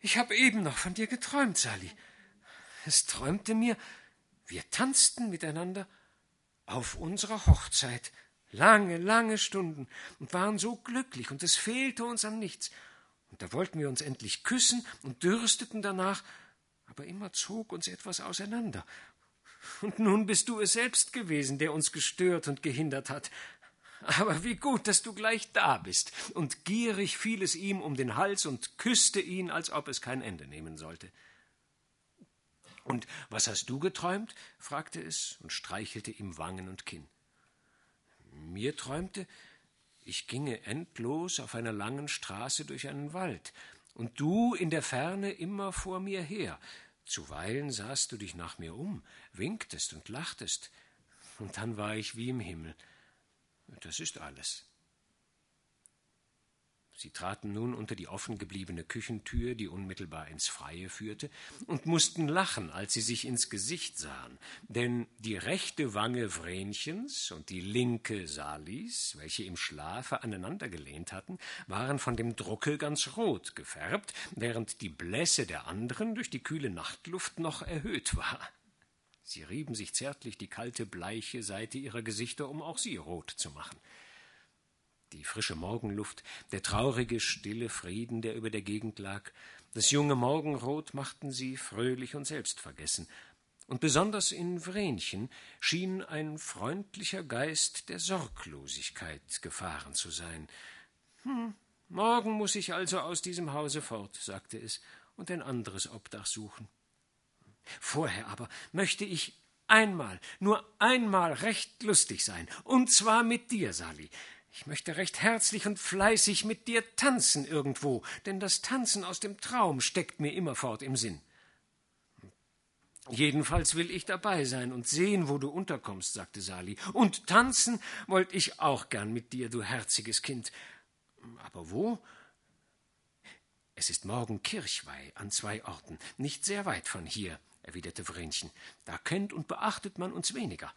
ich habe eben noch von dir geträumt, Sali. Es träumte mir, wir tanzten miteinander auf unserer Hochzeit, lange, lange Stunden, und waren so glücklich, und es fehlte uns an nichts. Und da wollten wir uns endlich küssen und dürsteten danach, aber immer zog uns etwas auseinander, und nun bist du es selbst gewesen, der uns gestört und gehindert hat. Aber wie gut, dass du gleich da bist. Und gierig fiel es ihm um den Hals und küsste ihn, als ob es kein Ende nehmen sollte. Und was hast du geträumt? fragte es und streichelte ihm Wangen und Kinn. Mir träumte, ich ginge endlos auf einer langen Straße durch einen Wald, und du in der Ferne immer vor mir her, Zuweilen sahst du dich nach mir um, winktest und lachtest, und dann war ich wie im Himmel. Das ist alles. Sie traten nun unter die offen gebliebene Küchentür, die unmittelbar ins Freie führte, und mussten lachen, als sie sich ins Gesicht sahen, denn die rechte Wange Vrenchens und die linke Salis, welche im Schlafe aneinandergelehnt hatten, waren von dem Drucke ganz rot gefärbt, während die Blässe der anderen durch die kühle Nachtluft noch erhöht war. Sie rieben sich zärtlich die kalte, bleiche Seite ihrer Gesichter, um auch sie rot zu machen die frische Morgenluft, der traurige, stille Frieden, der über der Gegend lag, das junge Morgenrot machten sie fröhlich und selbstvergessen, und besonders in Vrenchen schien ein freundlicher Geist der Sorglosigkeit gefahren zu sein. Hm, morgen muss ich also aus diesem Hause fort, sagte es, und ein anderes Obdach suchen. Vorher aber möchte ich einmal, nur einmal recht lustig sein, und zwar mit dir, Sali. Ich möchte recht herzlich und fleißig mit dir tanzen irgendwo, denn das Tanzen aus dem Traum steckt mir immerfort im Sinn. Jedenfalls will ich dabei sein und sehen, wo du unterkommst, sagte Sali. Und tanzen wollt ich auch gern mit dir, du herziges Kind. Aber wo? Es ist morgen Kirchweih an zwei Orten, nicht sehr weit von hier. erwiderte Vrenchen. Da kennt und beachtet man uns weniger.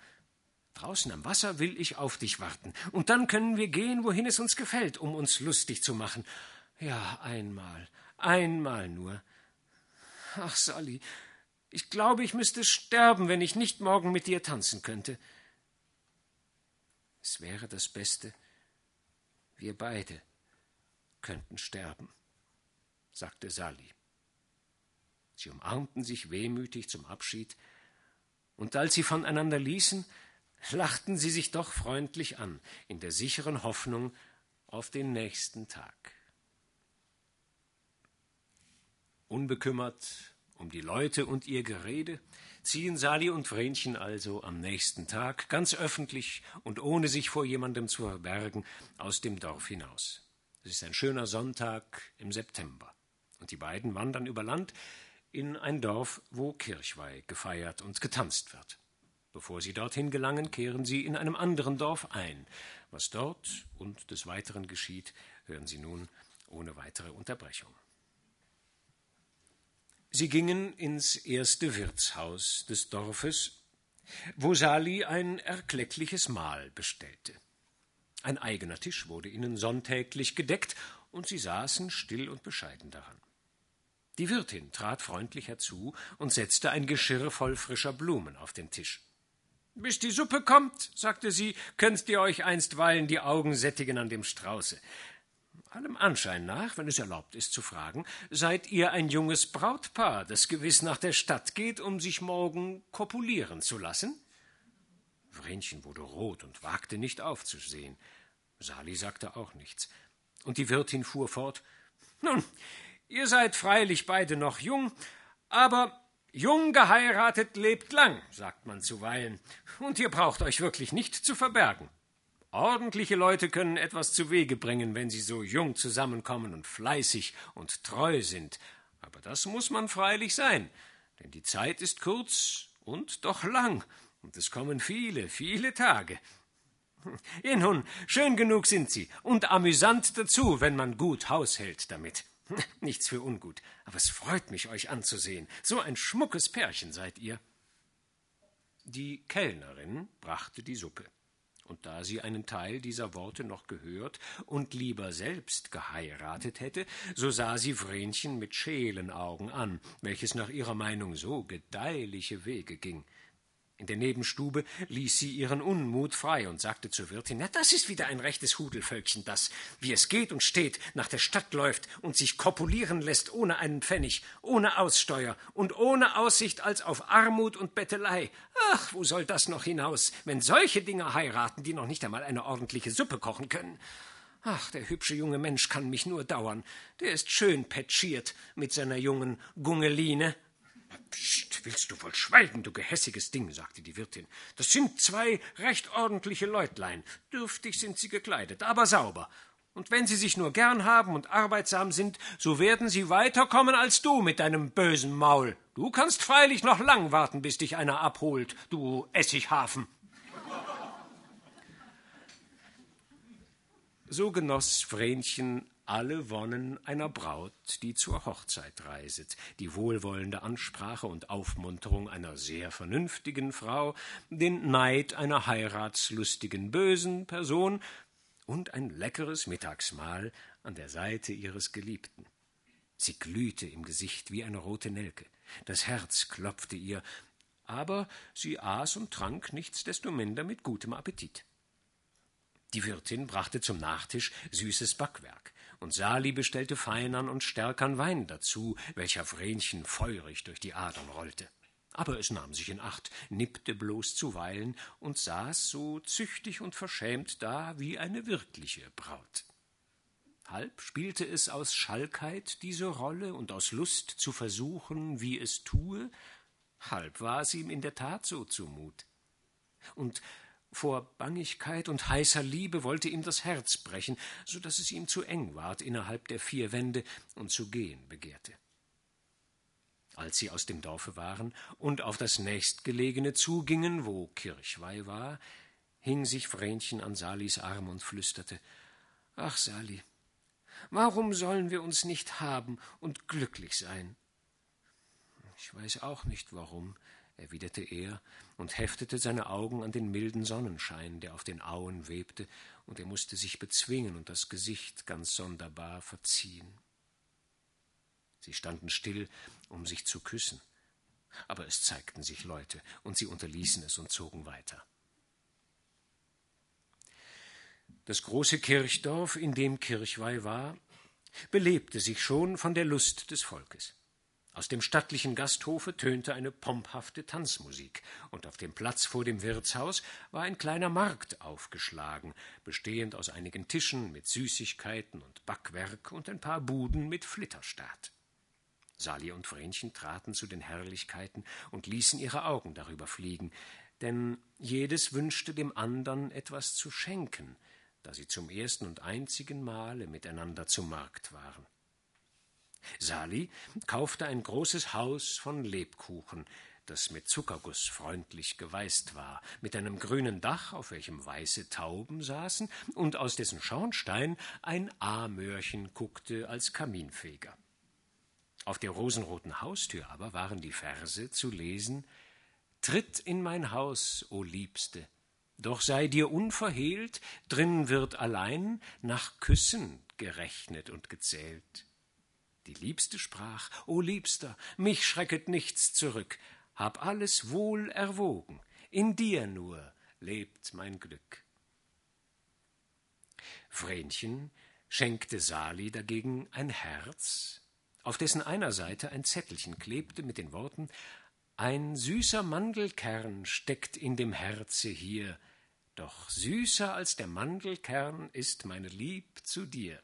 Draußen am Wasser will ich auf dich warten, und dann können wir gehen, wohin es uns gefällt, um uns lustig zu machen. Ja, einmal, einmal nur. Ach, Sally, ich glaube, ich müsste sterben, wenn ich nicht morgen mit dir tanzen könnte. Es wäre das Beste, wir beide könnten sterben, sagte Sally. Sie umarmten sich wehmütig zum Abschied, und als sie voneinander ließen, lachten sie sich doch freundlich an, in der sicheren Hoffnung auf den nächsten Tag. Unbekümmert um die Leute und ihr Gerede ziehen Sali und Vrenchen also am nächsten Tag ganz öffentlich und ohne sich vor jemandem zu verbergen aus dem Dorf hinaus. Es ist ein schöner Sonntag im September, und die beiden wandern über Land in ein Dorf, wo Kirchweih gefeiert und getanzt wird. Bevor sie dorthin gelangen, kehren sie in einem anderen Dorf ein. Was dort und des Weiteren geschieht, hören Sie nun ohne weitere Unterbrechung. Sie gingen ins erste Wirtshaus des Dorfes, wo Sali ein erkleckliches Mahl bestellte. Ein eigener Tisch wurde ihnen sonntäglich gedeckt, und sie saßen still und bescheiden daran. Die Wirtin trat freundlich herzu und setzte ein Geschirr voll frischer Blumen auf den Tisch. Bis die Suppe kommt, sagte sie, könnt ihr euch einstweilen die Augen sättigen an dem Strauße. Allem Anschein nach, wenn es erlaubt ist zu fragen, seid ihr ein junges Brautpaar, das gewiss nach der Stadt geht, um sich morgen kopulieren zu lassen? Vrenchen wurde rot und wagte nicht aufzusehen. Sali sagte auch nichts. Und die Wirtin fuhr fort Nun, ihr seid freilich beide noch jung, aber Jung geheiratet lebt lang, sagt man zuweilen, und ihr braucht euch wirklich nicht zu verbergen. Ordentliche Leute können etwas zu Wege bringen, wenn sie so jung zusammenkommen und fleißig und treu sind. Aber das muss man freilich sein, denn die Zeit ist kurz und doch lang, und es kommen viele, viele Tage. Nun, schön genug sind sie und amüsant dazu, wenn man gut Haus hält damit. Nichts für ungut, aber es freut mich, euch anzusehen. So ein schmuckes Pärchen seid ihr. Die Kellnerin brachte die Suppe. Und da sie einen Teil dieser Worte noch gehört und lieber selbst geheiratet hätte, so sah sie Vrenchen mit Schelenaugen an, welches nach ihrer Meinung so gedeihliche Wege ging. In der Nebenstube ließ sie ihren Unmut frei und sagte zur Wirtin, na, das ist wieder ein rechtes Hudelvölkchen, das, wie es geht und steht, nach der Stadt läuft und sich kopulieren lässt ohne einen Pfennig, ohne Aussteuer und ohne Aussicht als auf Armut und Bettelei. Ach, wo soll das noch hinaus, wenn solche Dinger heiraten, die noch nicht einmal eine ordentliche Suppe kochen können? Ach, der hübsche junge Mensch kann mich nur dauern. Der ist schön petschiert mit seiner jungen Gungeline. Psst, willst du wohl schweigen, du gehässiges Ding, sagte die Wirtin. Das sind zwei recht ordentliche Leutlein. Dürftig sind sie gekleidet, aber sauber. Und wenn sie sich nur gern haben und arbeitsam sind, so werden sie weiterkommen als du mit deinem bösen Maul. Du kannst freilich noch lang warten, bis dich einer abholt, du Essighafen. So genoss Vrenchen alle Wonnen einer Braut, die zur Hochzeit reiset, die wohlwollende Ansprache und Aufmunterung einer sehr vernünftigen Frau, den Neid einer heiratslustigen bösen Person. Und ein leckeres Mittagsmahl an der Seite ihres Geliebten. Sie glühte im Gesicht wie eine rote Nelke, das Herz klopfte ihr, aber sie aß und trank nichtsdestominder mit gutem Appetit. Die Wirtin brachte zum Nachtisch süßes Backwerk, und Sali bestellte feinern und stärkern Wein dazu, welcher Vrenchen feurig durch die Adern rollte. Aber es nahm sich in Acht, nippte bloß zuweilen und saß so züchtig und verschämt da wie eine wirkliche Braut. Halb spielte es aus Schalkheit diese Rolle und aus Lust zu versuchen, wie es tue, halb war es ihm in der Tat so zumut. Und vor Bangigkeit und heißer Liebe wollte ihm das Herz brechen, so dass es ihm zu eng ward innerhalb der vier Wände und zu gehen begehrte. Als sie aus dem Dorfe waren und auf das nächstgelegene zugingen, wo Kirchweih war, hing sich Vrenchen an Salis Arm und flüsterte Ach, Sali, warum sollen wir uns nicht haben und glücklich sein? Ich Ich weiß auch nicht warum, erwiderte er und heftete seine Augen an den milden Sonnenschein, der auf den Auen webte, und er musste sich bezwingen und das Gesicht ganz sonderbar verziehen. Sie standen still, um sich zu küssen, aber es zeigten sich Leute, und sie unterließen es und zogen weiter. Das große Kirchdorf, in dem Kirchweih war, belebte sich schon von der Lust des Volkes. Aus dem stattlichen Gasthofe tönte eine pomphafte Tanzmusik, und auf dem Platz vor dem Wirtshaus war ein kleiner Markt aufgeschlagen, bestehend aus einigen Tischen mit Süßigkeiten und Backwerk und ein paar Buden mit Flitterstaat. Sali und Vrenchen traten zu den Herrlichkeiten und ließen ihre Augen darüber fliegen, denn jedes wünschte dem andern etwas zu schenken, da sie zum ersten und einzigen Male miteinander zum Markt waren. Sali kaufte ein großes Haus von Lebkuchen, das mit Zuckerguss freundlich geweißt war, mit einem grünen Dach, auf welchem weiße Tauben saßen, und aus dessen Schornstein ein Amörchen guckte als Kaminfeger. Auf der rosenroten Haustür aber waren die Verse zu lesen Tritt in mein Haus, o Liebste, doch sei dir unverhehlt, drin wird allein nach Küssen gerechnet und gezählt. Die Liebste sprach, O Liebster, mich schrecket nichts zurück, hab alles wohl erwogen, in dir nur lebt mein Glück. Vrenchen schenkte Sali dagegen ein Herz, auf dessen einer Seite ein Zettelchen klebte mit den Worten Ein süßer Mandelkern steckt in dem Herze hier, doch süßer als der Mandelkern ist meine Lieb zu dir.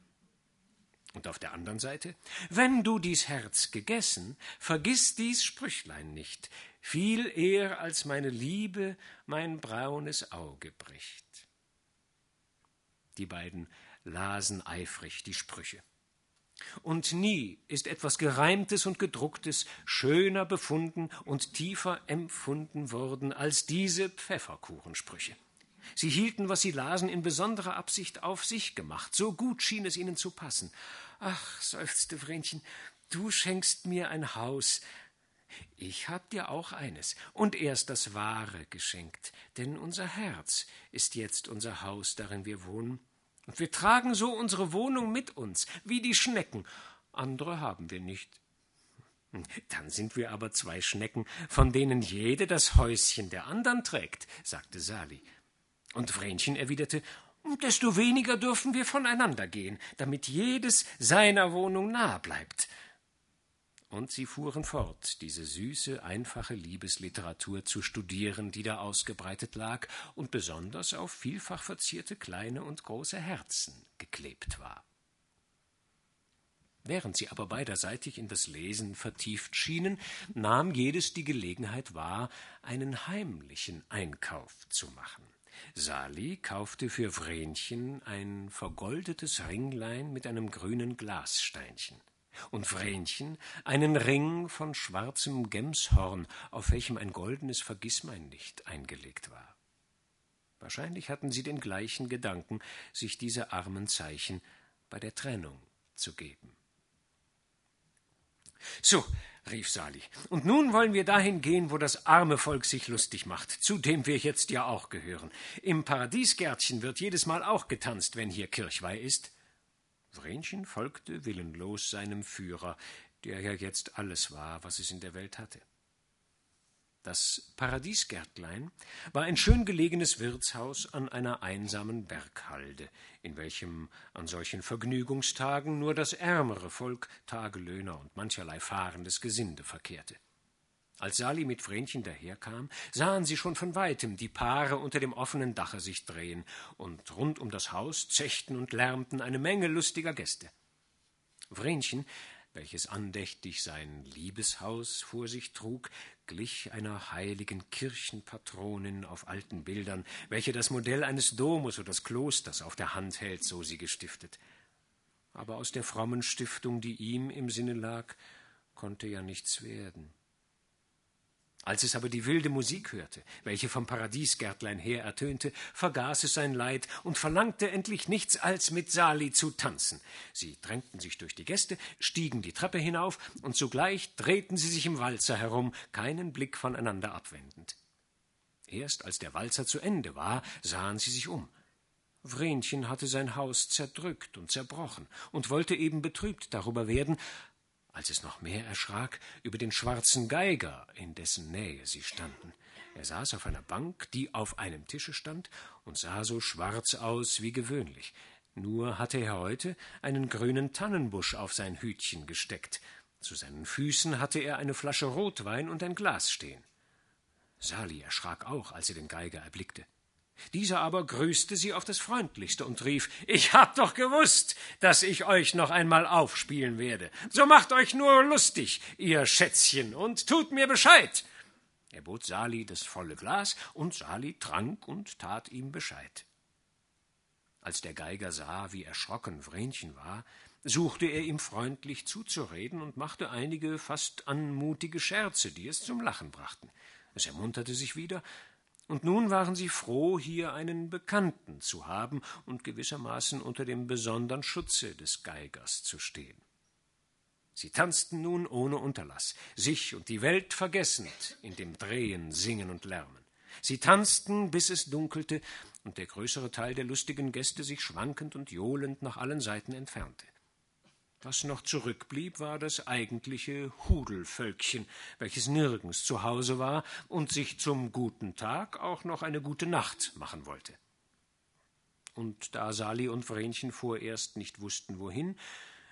Und auf der anderen Seite, wenn du dies Herz gegessen, vergiss dies Sprüchlein nicht, viel eher als meine Liebe mein braunes Auge bricht. Die beiden lasen eifrig die Sprüche. Und nie ist etwas Gereimtes und Gedrucktes schöner befunden und tiefer empfunden worden als diese Pfefferkuchensprüche. Sie hielten, was sie lasen, in besonderer Absicht auf sich gemacht. So gut schien es ihnen zu passen. Ach, seufzte Vrenchen, du schenkst mir ein Haus. Ich hab dir auch eines und erst das wahre geschenkt, denn unser Herz ist jetzt unser Haus, darin wir wohnen. Und wir tragen so unsere Wohnung mit uns, wie die Schnecken. Andere haben wir nicht. Dann sind wir aber zwei Schnecken, von denen jede das Häuschen der andern trägt, sagte Sali. Und Vrenchen erwiderte, desto weniger dürfen wir voneinander gehen, damit jedes seiner Wohnung nahe bleibt. Und sie fuhren fort, diese süße, einfache Liebesliteratur zu studieren, die da ausgebreitet lag und besonders auf vielfach verzierte kleine und große Herzen geklebt war. Während sie aber beiderseitig in das Lesen vertieft schienen, nahm jedes die Gelegenheit wahr, einen heimlichen Einkauf zu machen. Sali kaufte für Vrenchen ein vergoldetes Ringlein mit einem grünen Glassteinchen und Vrenchen einen Ring von schwarzem Gemshorn, auf welchem ein goldenes Vergissmeinnicht eingelegt war. Wahrscheinlich hatten sie den gleichen Gedanken, sich diese armen Zeichen bei der Trennung zu geben. So, rief Sali. Und nun wollen wir dahin gehen, wo das arme Volk sich lustig macht, zu dem wir jetzt ja auch gehören. Im Paradiesgärtchen wird jedes Mal auch getanzt, wenn hier Kirchweih ist. Vrenchen folgte willenlos seinem Führer, der ja jetzt alles war, was es in der Welt hatte. Das Paradiesgärtlein war ein schön gelegenes Wirtshaus an einer einsamen Berghalde, in welchem an solchen Vergnügungstagen nur das ärmere Volk, Tagelöhner und mancherlei fahrendes Gesinde verkehrte. Als Sali mit Vrenchen daherkam, sahen sie schon von weitem die Paare unter dem offenen Dache sich drehen, und rund um das Haus zechten und lärmten eine Menge lustiger Gäste. Vrenchen welches andächtig sein Liebeshaus vor sich trug, glich einer heiligen Kirchenpatronin auf alten Bildern, welche das Modell eines Domus oder des Klosters auf der Hand hält, so sie gestiftet. Aber aus der frommen Stiftung, die ihm im Sinne lag, konnte ja nichts werden. Als es aber die wilde Musik hörte, welche vom Paradiesgärtlein her ertönte, vergaß es sein Leid und verlangte endlich nichts als mit Sali zu tanzen. Sie drängten sich durch die Gäste, stiegen die Treppe hinauf, und sogleich drehten sie sich im Walzer herum, keinen Blick voneinander abwendend. Erst als der Walzer zu Ende war, sahen sie sich um. Vrenchen hatte sein Haus zerdrückt und zerbrochen und wollte eben betrübt darüber werden, als es noch mehr erschrak über den schwarzen Geiger, in dessen Nähe sie standen. Er saß auf einer Bank, die auf einem Tische stand, und sah so schwarz aus wie gewöhnlich. Nur hatte er heute einen grünen Tannenbusch auf sein Hütchen gesteckt. Zu seinen Füßen hatte er eine Flasche Rotwein und ein Glas stehen. Sali erschrak auch, als er den Geiger erblickte. Dieser aber grüßte sie auf das freundlichste und rief Ich hab doch gewusst, dass ich euch noch einmal aufspielen werde. So macht euch nur lustig, ihr Schätzchen, und tut mir Bescheid. Er bot Sali das volle Glas, und Sali trank und tat ihm Bescheid. Als der Geiger sah, wie erschrocken Vrenchen war, suchte er ihm freundlich zuzureden und machte einige fast anmutige Scherze, die es zum Lachen brachten. Es ermunterte sich wieder, und nun waren sie froh, hier einen Bekannten zu haben und gewissermaßen unter dem besonderen Schutze des Geigers zu stehen. Sie tanzten nun ohne Unterlass, sich und die Welt vergessend in dem Drehen, Singen und Lärmen. Sie tanzten, bis es dunkelte und der größere Teil der lustigen Gäste sich schwankend und johlend nach allen Seiten entfernte. Was noch zurückblieb, war das eigentliche Hudelvölkchen, welches nirgends zu Hause war und sich zum guten Tag auch noch eine gute Nacht machen wollte. Und da Sali und Vrenchen vorerst nicht wussten, wohin,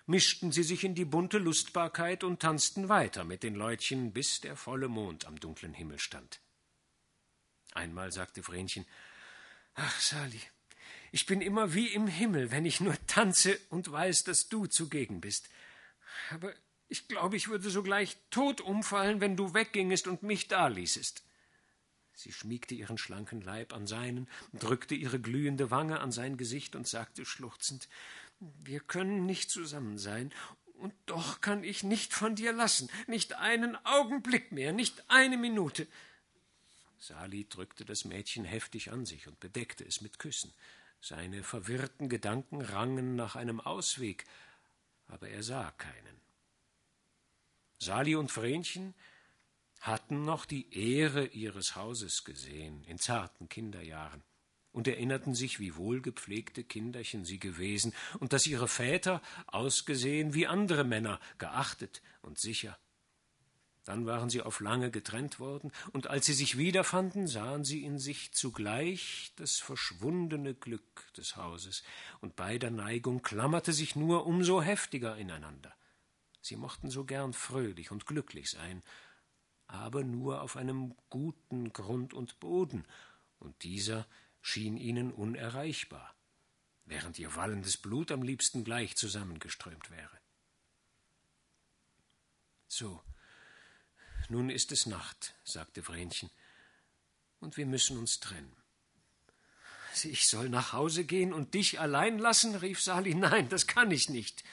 mischten sie sich in die bunte Lustbarkeit und tanzten weiter mit den Leutchen, bis der volle Mond am dunklen Himmel stand. Einmal sagte Vrenchen Ach, Sali, ich bin immer wie im Himmel, wenn ich nur tanze und weiß, dass du zugegen bist. Aber ich glaube, ich würde sogleich tot umfallen, wenn du weggingest und mich daließest. Sie schmiegte ihren schlanken Leib an seinen, drückte ihre glühende Wange an sein Gesicht und sagte schluchzend Wir können nicht zusammen sein, und doch kann ich nicht von dir lassen, nicht einen Augenblick mehr, nicht eine Minute. Sali drückte das Mädchen heftig an sich und bedeckte es mit Küssen. Seine verwirrten Gedanken rangen nach einem Ausweg, aber er sah keinen. Sali und Vrenchen hatten noch die Ehre ihres Hauses gesehen in zarten Kinderjahren und erinnerten sich, wie wohlgepflegte Kinderchen sie gewesen und dass ihre Väter ausgesehen wie andere Männer, geachtet und sicher. Dann waren sie auf lange getrennt worden, und als sie sich wiederfanden, sahen sie in sich zugleich das verschwundene Glück des Hauses, und beider Neigung klammerte sich nur um so heftiger ineinander. Sie mochten so gern fröhlich und glücklich sein, aber nur auf einem guten Grund und Boden, und dieser schien ihnen unerreichbar, während ihr wallendes Blut am liebsten gleich zusammengeströmt wäre. So, nun ist es Nacht, sagte Vrenchen, und wir müssen uns trennen. Ich soll nach Hause gehen und dich allein lassen? rief Sali. Nein, das kann ich nicht.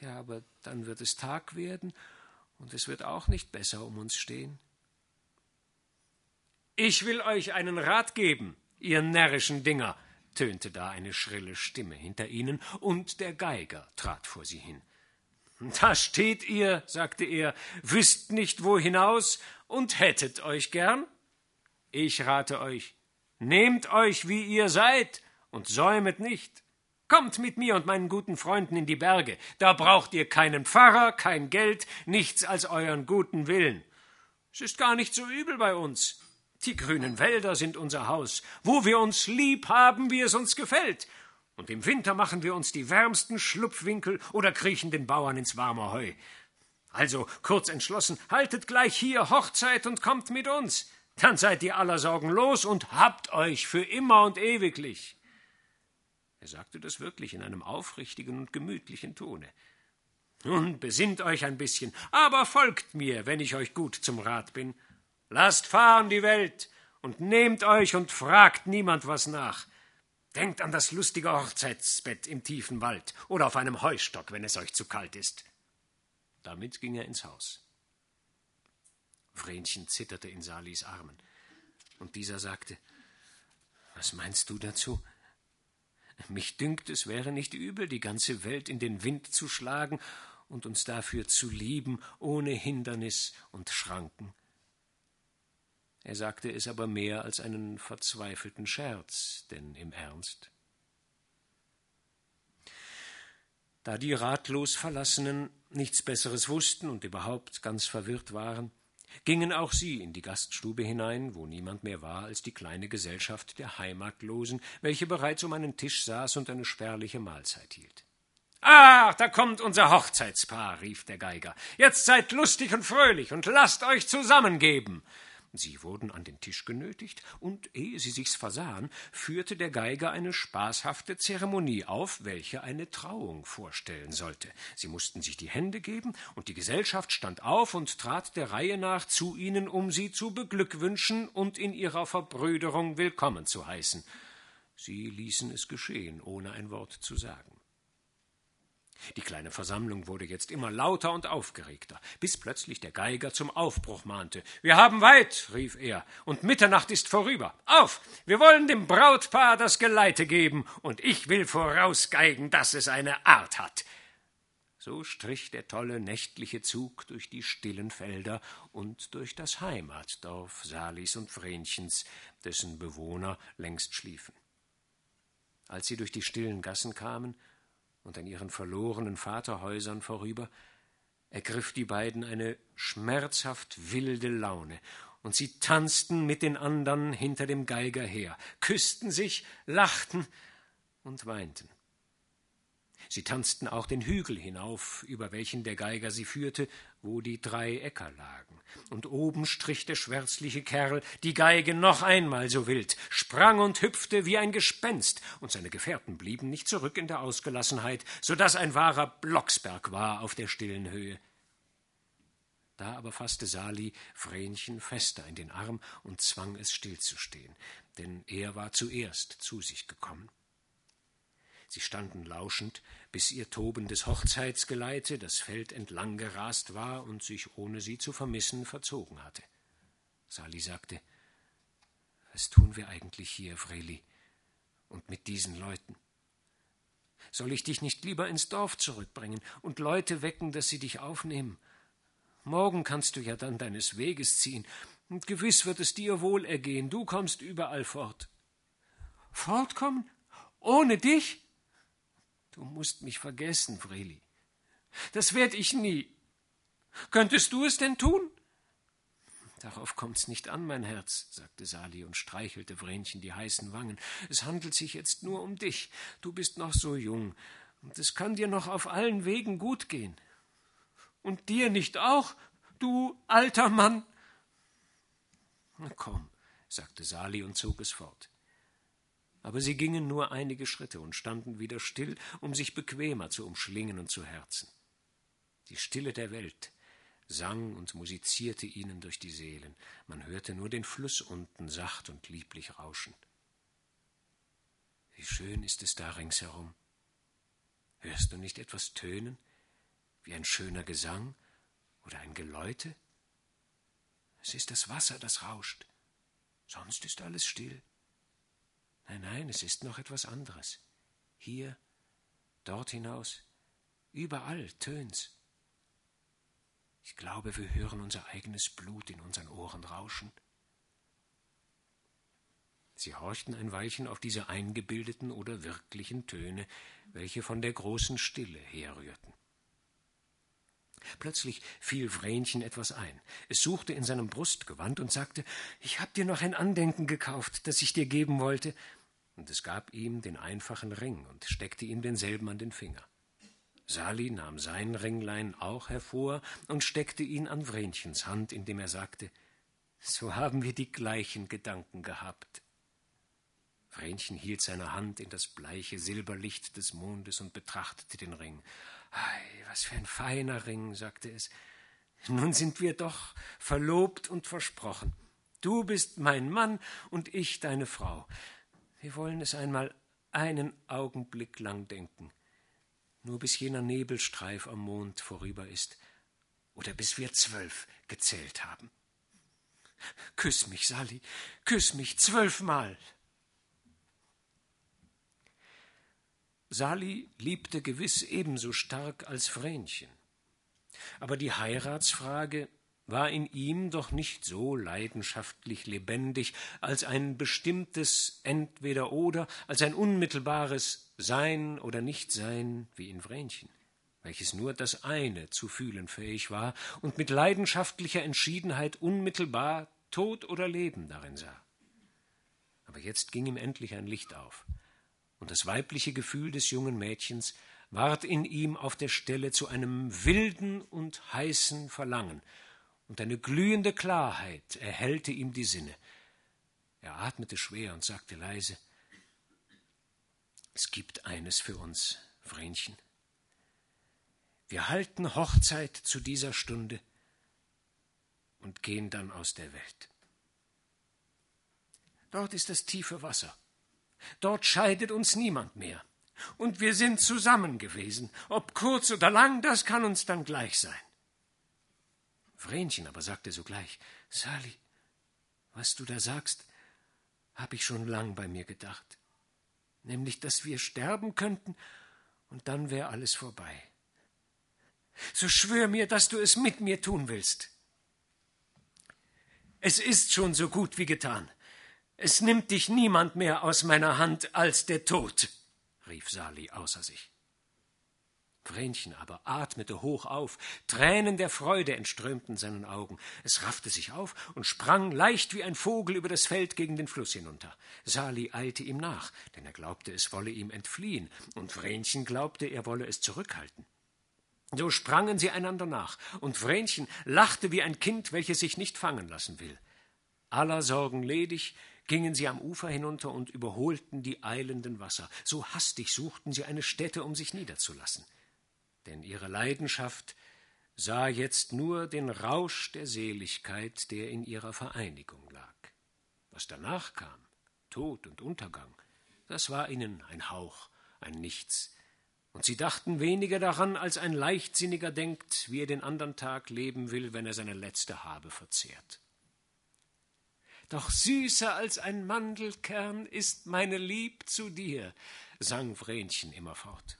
Ja, aber dann wird es Tag werden, und es wird auch nicht besser um uns stehen. Ich will euch einen Rat geben, ihr närrischen Dinger, tönte da eine schrille Stimme hinter ihnen, und der Geiger trat vor sie hin. Da steht ihr, sagte er, wüsst nicht wo hinaus und hättet euch gern? Ich rate euch, nehmt euch, wie ihr seid, und säumet nicht. Kommt mit mir und meinen guten Freunden in die Berge, da braucht ihr keinen Pfarrer, kein Geld, nichts als euren guten Willen. Es ist gar nicht so übel bei uns. Die grünen Wälder sind unser Haus, wo wir uns lieb haben, wie es uns gefällt, und im Winter machen wir uns die wärmsten Schlupfwinkel oder kriechen den Bauern ins warme Heu. Also, kurz entschlossen, haltet gleich hier Hochzeit und kommt mit uns. Dann seid ihr aller Sorgen los und habt euch für immer und ewiglich. Er sagte das wirklich in einem aufrichtigen und gemütlichen Tone. Nun besinnt euch ein bisschen, aber folgt mir, wenn ich euch gut zum Rat bin. Lasst fahren die Welt und nehmt euch und fragt niemand was nach. Denkt an das lustige Hochzeitsbett im tiefen Wald oder auf einem Heustock, wenn es euch zu kalt ist. Damit ging er ins Haus. Vrenchen zitterte in Salis Armen. Und dieser sagte Was meinst du dazu? Mich dünkt, es wäre nicht übel, die ganze Welt in den Wind zu schlagen und uns dafür zu lieben, ohne Hindernis und Schranken. Er sagte es aber mehr als einen verzweifelten Scherz, denn im Ernst. Da die ratlos Verlassenen nichts Besseres wussten und überhaupt ganz verwirrt waren, gingen auch sie in die Gaststube hinein, wo niemand mehr war als die kleine Gesellschaft der Heimatlosen, welche bereits um einen Tisch saß und eine spärliche Mahlzeit hielt. Ach, da kommt unser Hochzeitspaar, rief der Geiger. Jetzt seid lustig und fröhlich und lasst euch zusammengeben. Sie wurden an den Tisch genötigt, und ehe sie sich's versahen, führte der Geiger eine spaßhafte Zeremonie auf, welche eine Trauung vorstellen sollte. Sie mussten sich die Hände geben, und die Gesellschaft stand auf und trat der Reihe nach zu ihnen, um sie zu beglückwünschen und in ihrer Verbrüderung willkommen zu heißen. Sie ließen es geschehen, ohne ein Wort zu sagen. Die kleine Versammlung wurde jetzt immer lauter und aufgeregter, bis plötzlich der Geiger zum Aufbruch mahnte. Wir haben weit, rief er, und Mitternacht ist vorüber. Auf, wir wollen dem Brautpaar das Geleite geben, und ich will vorausgeigen, dass es eine Art hat. So strich der tolle nächtliche Zug durch die stillen Felder und durch das Heimatdorf Salis und Vrenchens, dessen Bewohner längst schliefen. Als sie durch die stillen Gassen kamen, und an ihren verlorenen Vaterhäusern vorüber, ergriff die beiden eine schmerzhaft wilde Laune, und sie tanzten mit den andern hinter dem Geiger her, küssten sich, lachten und weinten. Sie tanzten auch den Hügel hinauf, über welchen der Geiger sie führte, wo die drei Äcker lagen. Und oben strich der schwärzliche Kerl die Geige noch einmal so wild, sprang und hüpfte wie ein Gespenst, und seine Gefährten blieben nicht zurück in der Ausgelassenheit, so dass ein wahrer Blocksberg war auf der stillen Höhe. Da aber fasste Sali Vrenchen fester in den Arm und zwang es stillzustehen, denn er war zuerst zu sich gekommen. Sie standen lauschend, bis ihr tobendes Hochzeitsgeleite das Feld entlang gerast war und sich, ohne sie zu vermissen, verzogen hatte. Sali sagte Was tun wir eigentlich hier, Vreli, und mit diesen Leuten? Soll ich dich nicht lieber ins Dorf zurückbringen und Leute wecken, dass sie dich aufnehmen? Morgen kannst du ja dann deines Weges ziehen, und gewiss wird es dir wohl ergehen, du kommst überall fort. Fortkommen? Ohne dich? Du musst mich vergessen, Vreli. Das werd ich nie. Könntest du es denn tun? Darauf kommt's nicht an, mein Herz, sagte Sali und streichelte Vrenchen die heißen Wangen. Es handelt sich jetzt nur um dich. Du bist noch so jung, und es kann dir noch auf allen Wegen gut gehen. Und dir nicht auch, du alter Mann? Na komm, sagte Sali und zog es fort aber sie gingen nur einige Schritte und standen wieder still, um sich bequemer zu umschlingen und zu herzen. Die Stille der Welt sang und musizierte ihnen durch die Seelen, man hörte nur den Fluss unten sacht und lieblich rauschen. Wie schön ist es da ringsherum. Hörst du nicht etwas tönen, wie ein schöner Gesang oder ein Geläute? Es ist das Wasser, das rauscht, sonst ist alles still. Nein, nein, es ist noch etwas anderes. Hier, dort hinaus, überall tönt's. Ich glaube, wir hören unser eigenes Blut in unseren Ohren rauschen. Sie horchten ein Weilchen auf diese eingebildeten oder wirklichen Töne, welche von der großen Stille herrührten. Plötzlich fiel Vrenchen etwas ein. Es suchte in seinem Brustgewand und sagte Ich hab dir noch ein Andenken gekauft, das ich dir geben wollte, und es gab ihm den einfachen Ring und steckte ihm denselben an den Finger. Sali nahm sein Ringlein auch hervor und steckte ihn an Vrenchens Hand, indem er sagte So haben wir die gleichen Gedanken gehabt. Vrenchen hielt seine Hand in das bleiche Silberlicht des Mondes und betrachtete den Ring. Ei, was für ein feiner Ring, sagte es. Nun sind wir doch verlobt und versprochen. Du bist mein Mann und ich deine Frau. Wir wollen es einmal einen Augenblick lang denken, nur bis jener Nebelstreif am Mond vorüber ist oder bis wir zwölf gezählt haben. Küss mich, Sally, küss mich zwölfmal. Sali liebte gewiss ebenso stark als Vrenchen. Aber die Heiratsfrage war in ihm doch nicht so leidenschaftlich lebendig als ein bestimmtes Entweder oder, als ein unmittelbares Sein oder Nichtsein wie in Vrenchen, welches nur das eine zu fühlen fähig war und mit leidenschaftlicher Entschiedenheit unmittelbar Tod oder Leben darin sah. Aber jetzt ging ihm endlich ein Licht auf und das weibliche Gefühl des jungen Mädchens ward in ihm auf der Stelle zu einem wilden und heißen Verlangen, und eine glühende Klarheit erhellte ihm die Sinne. Er atmete schwer und sagte leise Es gibt eines für uns, Vrenchen. Wir halten Hochzeit zu dieser Stunde und gehen dann aus der Welt. Dort ist das tiefe Wasser. Dort scheidet uns niemand mehr. Und wir sind zusammen gewesen. Ob kurz oder lang, das kann uns dann gleich sein. Vrenchen aber sagte sogleich, Sali, was du da sagst, hab ich schon lang bei mir gedacht. Nämlich, dass wir sterben könnten, und dann wäre alles vorbei. So schwör mir, dass du es mit mir tun willst. Es ist schon so gut wie getan. Es nimmt dich niemand mehr aus meiner Hand als der Tod, rief Sali außer sich. Vrenchen aber atmete hoch auf, Tränen der Freude entströmten seinen Augen. Es raffte sich auf und sprang leicht wie ein Vogel über das Feld gegen den Fluss hinunter. Sali eilte ihm nach, denn er glaubte, es wolle ihm entfliehen, und Vrenchen glaubte, er wolle es zurückhalten. So sprangen sie einander nach, und Vrenchen lachte wie ein Kind, welches sich nicht fangen lassen will. Aller Sorgen ledig, gingen sie am Ufer hinunter und überholten die eilenden Wasser. So hastig suchten sie eine Stätte, um sich niederzulassen. Denn ihre Leidenschaft sah jetzt nur den Rausch der Seligkeit, der in ihrer Vereinigung lag. Was danach kam, Tod und Untergang, das war ihnen ein Hauch, ein Nichts, und sie dachten weniger daran, als ein Leichtsinniger denkt, wie er den andern Tag leben will, wenn er seine letzte Habe verzehrt. Doch süßer als ein Mandelkern ist meine Lieb zu dir, sang Vrenchen immerfort.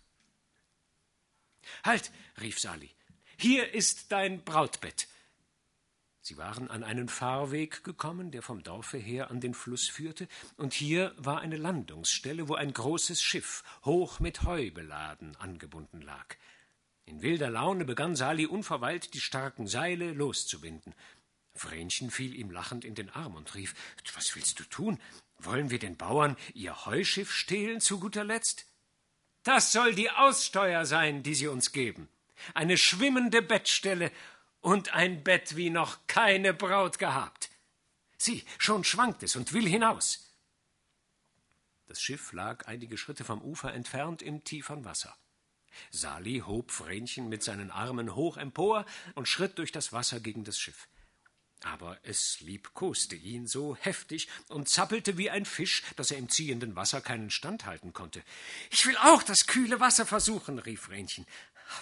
Halt, rief Sali, hier ist dein Brautbett. Sie waren an einen Fahrweg gekommen, der vom Dorfe her an den Fluss führte, und hier war eine Landungsstelle, wo ein großes Schiff, hoch mit Heu beladen, angebunden lag. In wilder Laune begann Sali unverweilt die starken Seile loszubinden. Vrenchen fiel ihm lachend in den Arm und rief Was willst du tun? Wollen wir den Bauern ihr Heuschiff stehlen zu guter Letzt? Das soll die Aussteuer sein, die sie uns geben. Eine schwimmende Bettstelle und ein Bett wie noch keine Braut gehabt. Sieh, schon schwankt es und will hinaus. Das Schiff lag einige Schritte vom Ufer entfernt im tiefern Wasser. Sali hob Vrenchen mit seinen Armen hoch empor und schritt durch das Wasser gegen das Schiff. Aber es liebkoste ihn so heftig und zappelte wie ein Fisch, dass er im ziehenden Wasser keinen Stand halten konnte. Ich will auch das kühle Wasser versuchen, rief Vrenchen.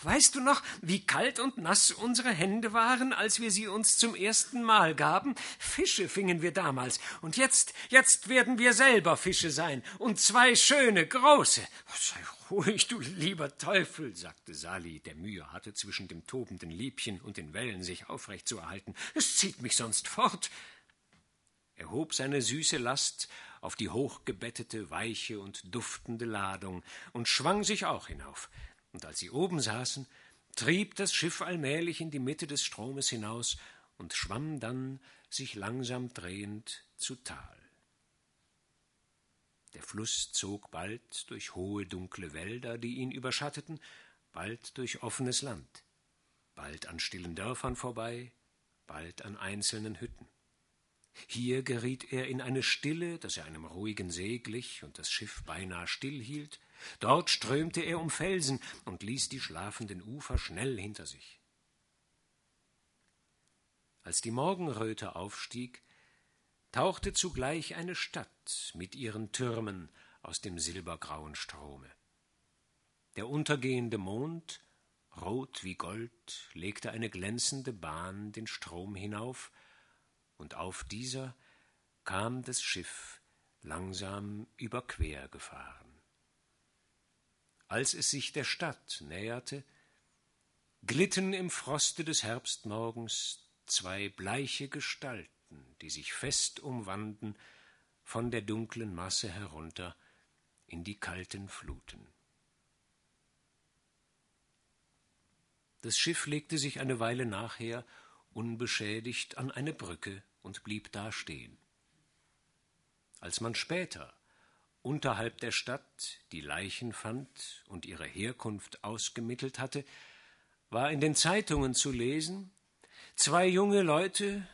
Weißt du noch, wie kalt und nass unsere Hände waren, als wir sie uns zum ersten Mal gaben? Fische fingen wir damals, und jetzt, jetzt werden wir selber Fische sein, und zwei schöne, große. Sei ruhig, du lieber Teufel, sagte Sali, der Mühe hatte, zwischen dem tobenden Liebchen und den Wellen sich aufrecht zu erhalten. Es zieht mich sonst fort. Er hob seine süße Last auf die hochgebettete, weiche und duftende Ladung und schwang sich auch hinauf und als sie oben saßen, trieb das Schiff allmählich in die Mitte des Stromes hinaus und schwamm dann, sich langsam drehend, zu Tal. Der Fluss zog bald durch hohe dunkle Wälder, die ihn überschatteten, bald durch offenes Land, bald an stillen Dörfern vorbei, bald an einzelnen Hütten. Hier geriet er in eine Stille, dass er einem ruhigen See glich und das Schiff beinahe stillhielt, Dort strömte er um Felsen und ließ die schlafenden Ufer schnell hinter sich. Als die Morgenröte aufstieg, tauchte zugleich eine Stadt mit ihren Türmen aus dem silbergrauen Strome. Der untergehende Mond, rot wie Gold, legte eine glänzende Bahn den Strom hinauf, und auf dieser kam das Schiff langsam überquer gefahren. Als es sich der Stadt näherte, glitten im Froste des Herbstmorgens zwei bleiche Gestalten, die sich fest umwanden, von der dunklen Masse herunter in die kalten Fluten. Das Schiff legte sich eine Weile nachher unbeschädigt an eine Brücke und blieb da stehen. Als man später unterhalb der Stadt die Leichen fand und ihre Herkunft ausgemittelt hatte, war in den Zeitungen zu lesen, zwei junge Leute,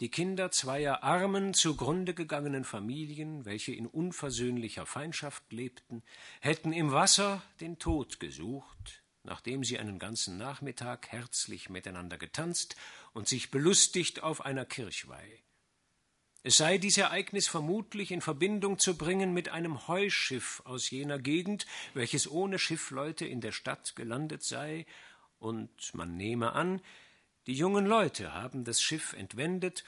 die Kinder zweier armen, zugrunde gegangenen Familien, welche in unversöhnlicher Feindschaft lebten, hätten im Wasser den Tod gesucht, nachdem sie einen ganzen Nachmittag herzlich miteinander getanzt und sich belustigt auf einer Kirchweih. Es sei dies Ereignis vermutlich in Verbindung zu bringen mit einem Heuschiff aus jener Gegend, welches ohne Schiffleute in der Stadt gelandet sei, und man nehme an, die jungen Leute haben das Schiff entwendet,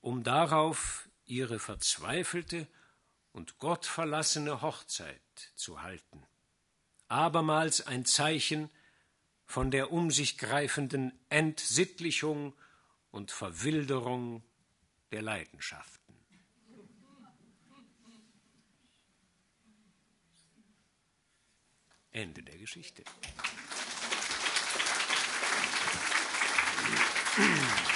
um darauf ihre verzweifelte und gottverlassene Hochzeit zu halten. Abermals ein Zeichen von der um sich greifenden Entsittlichung und Verwilderung der Leidenschaften. Ende der Geschichte. Applaus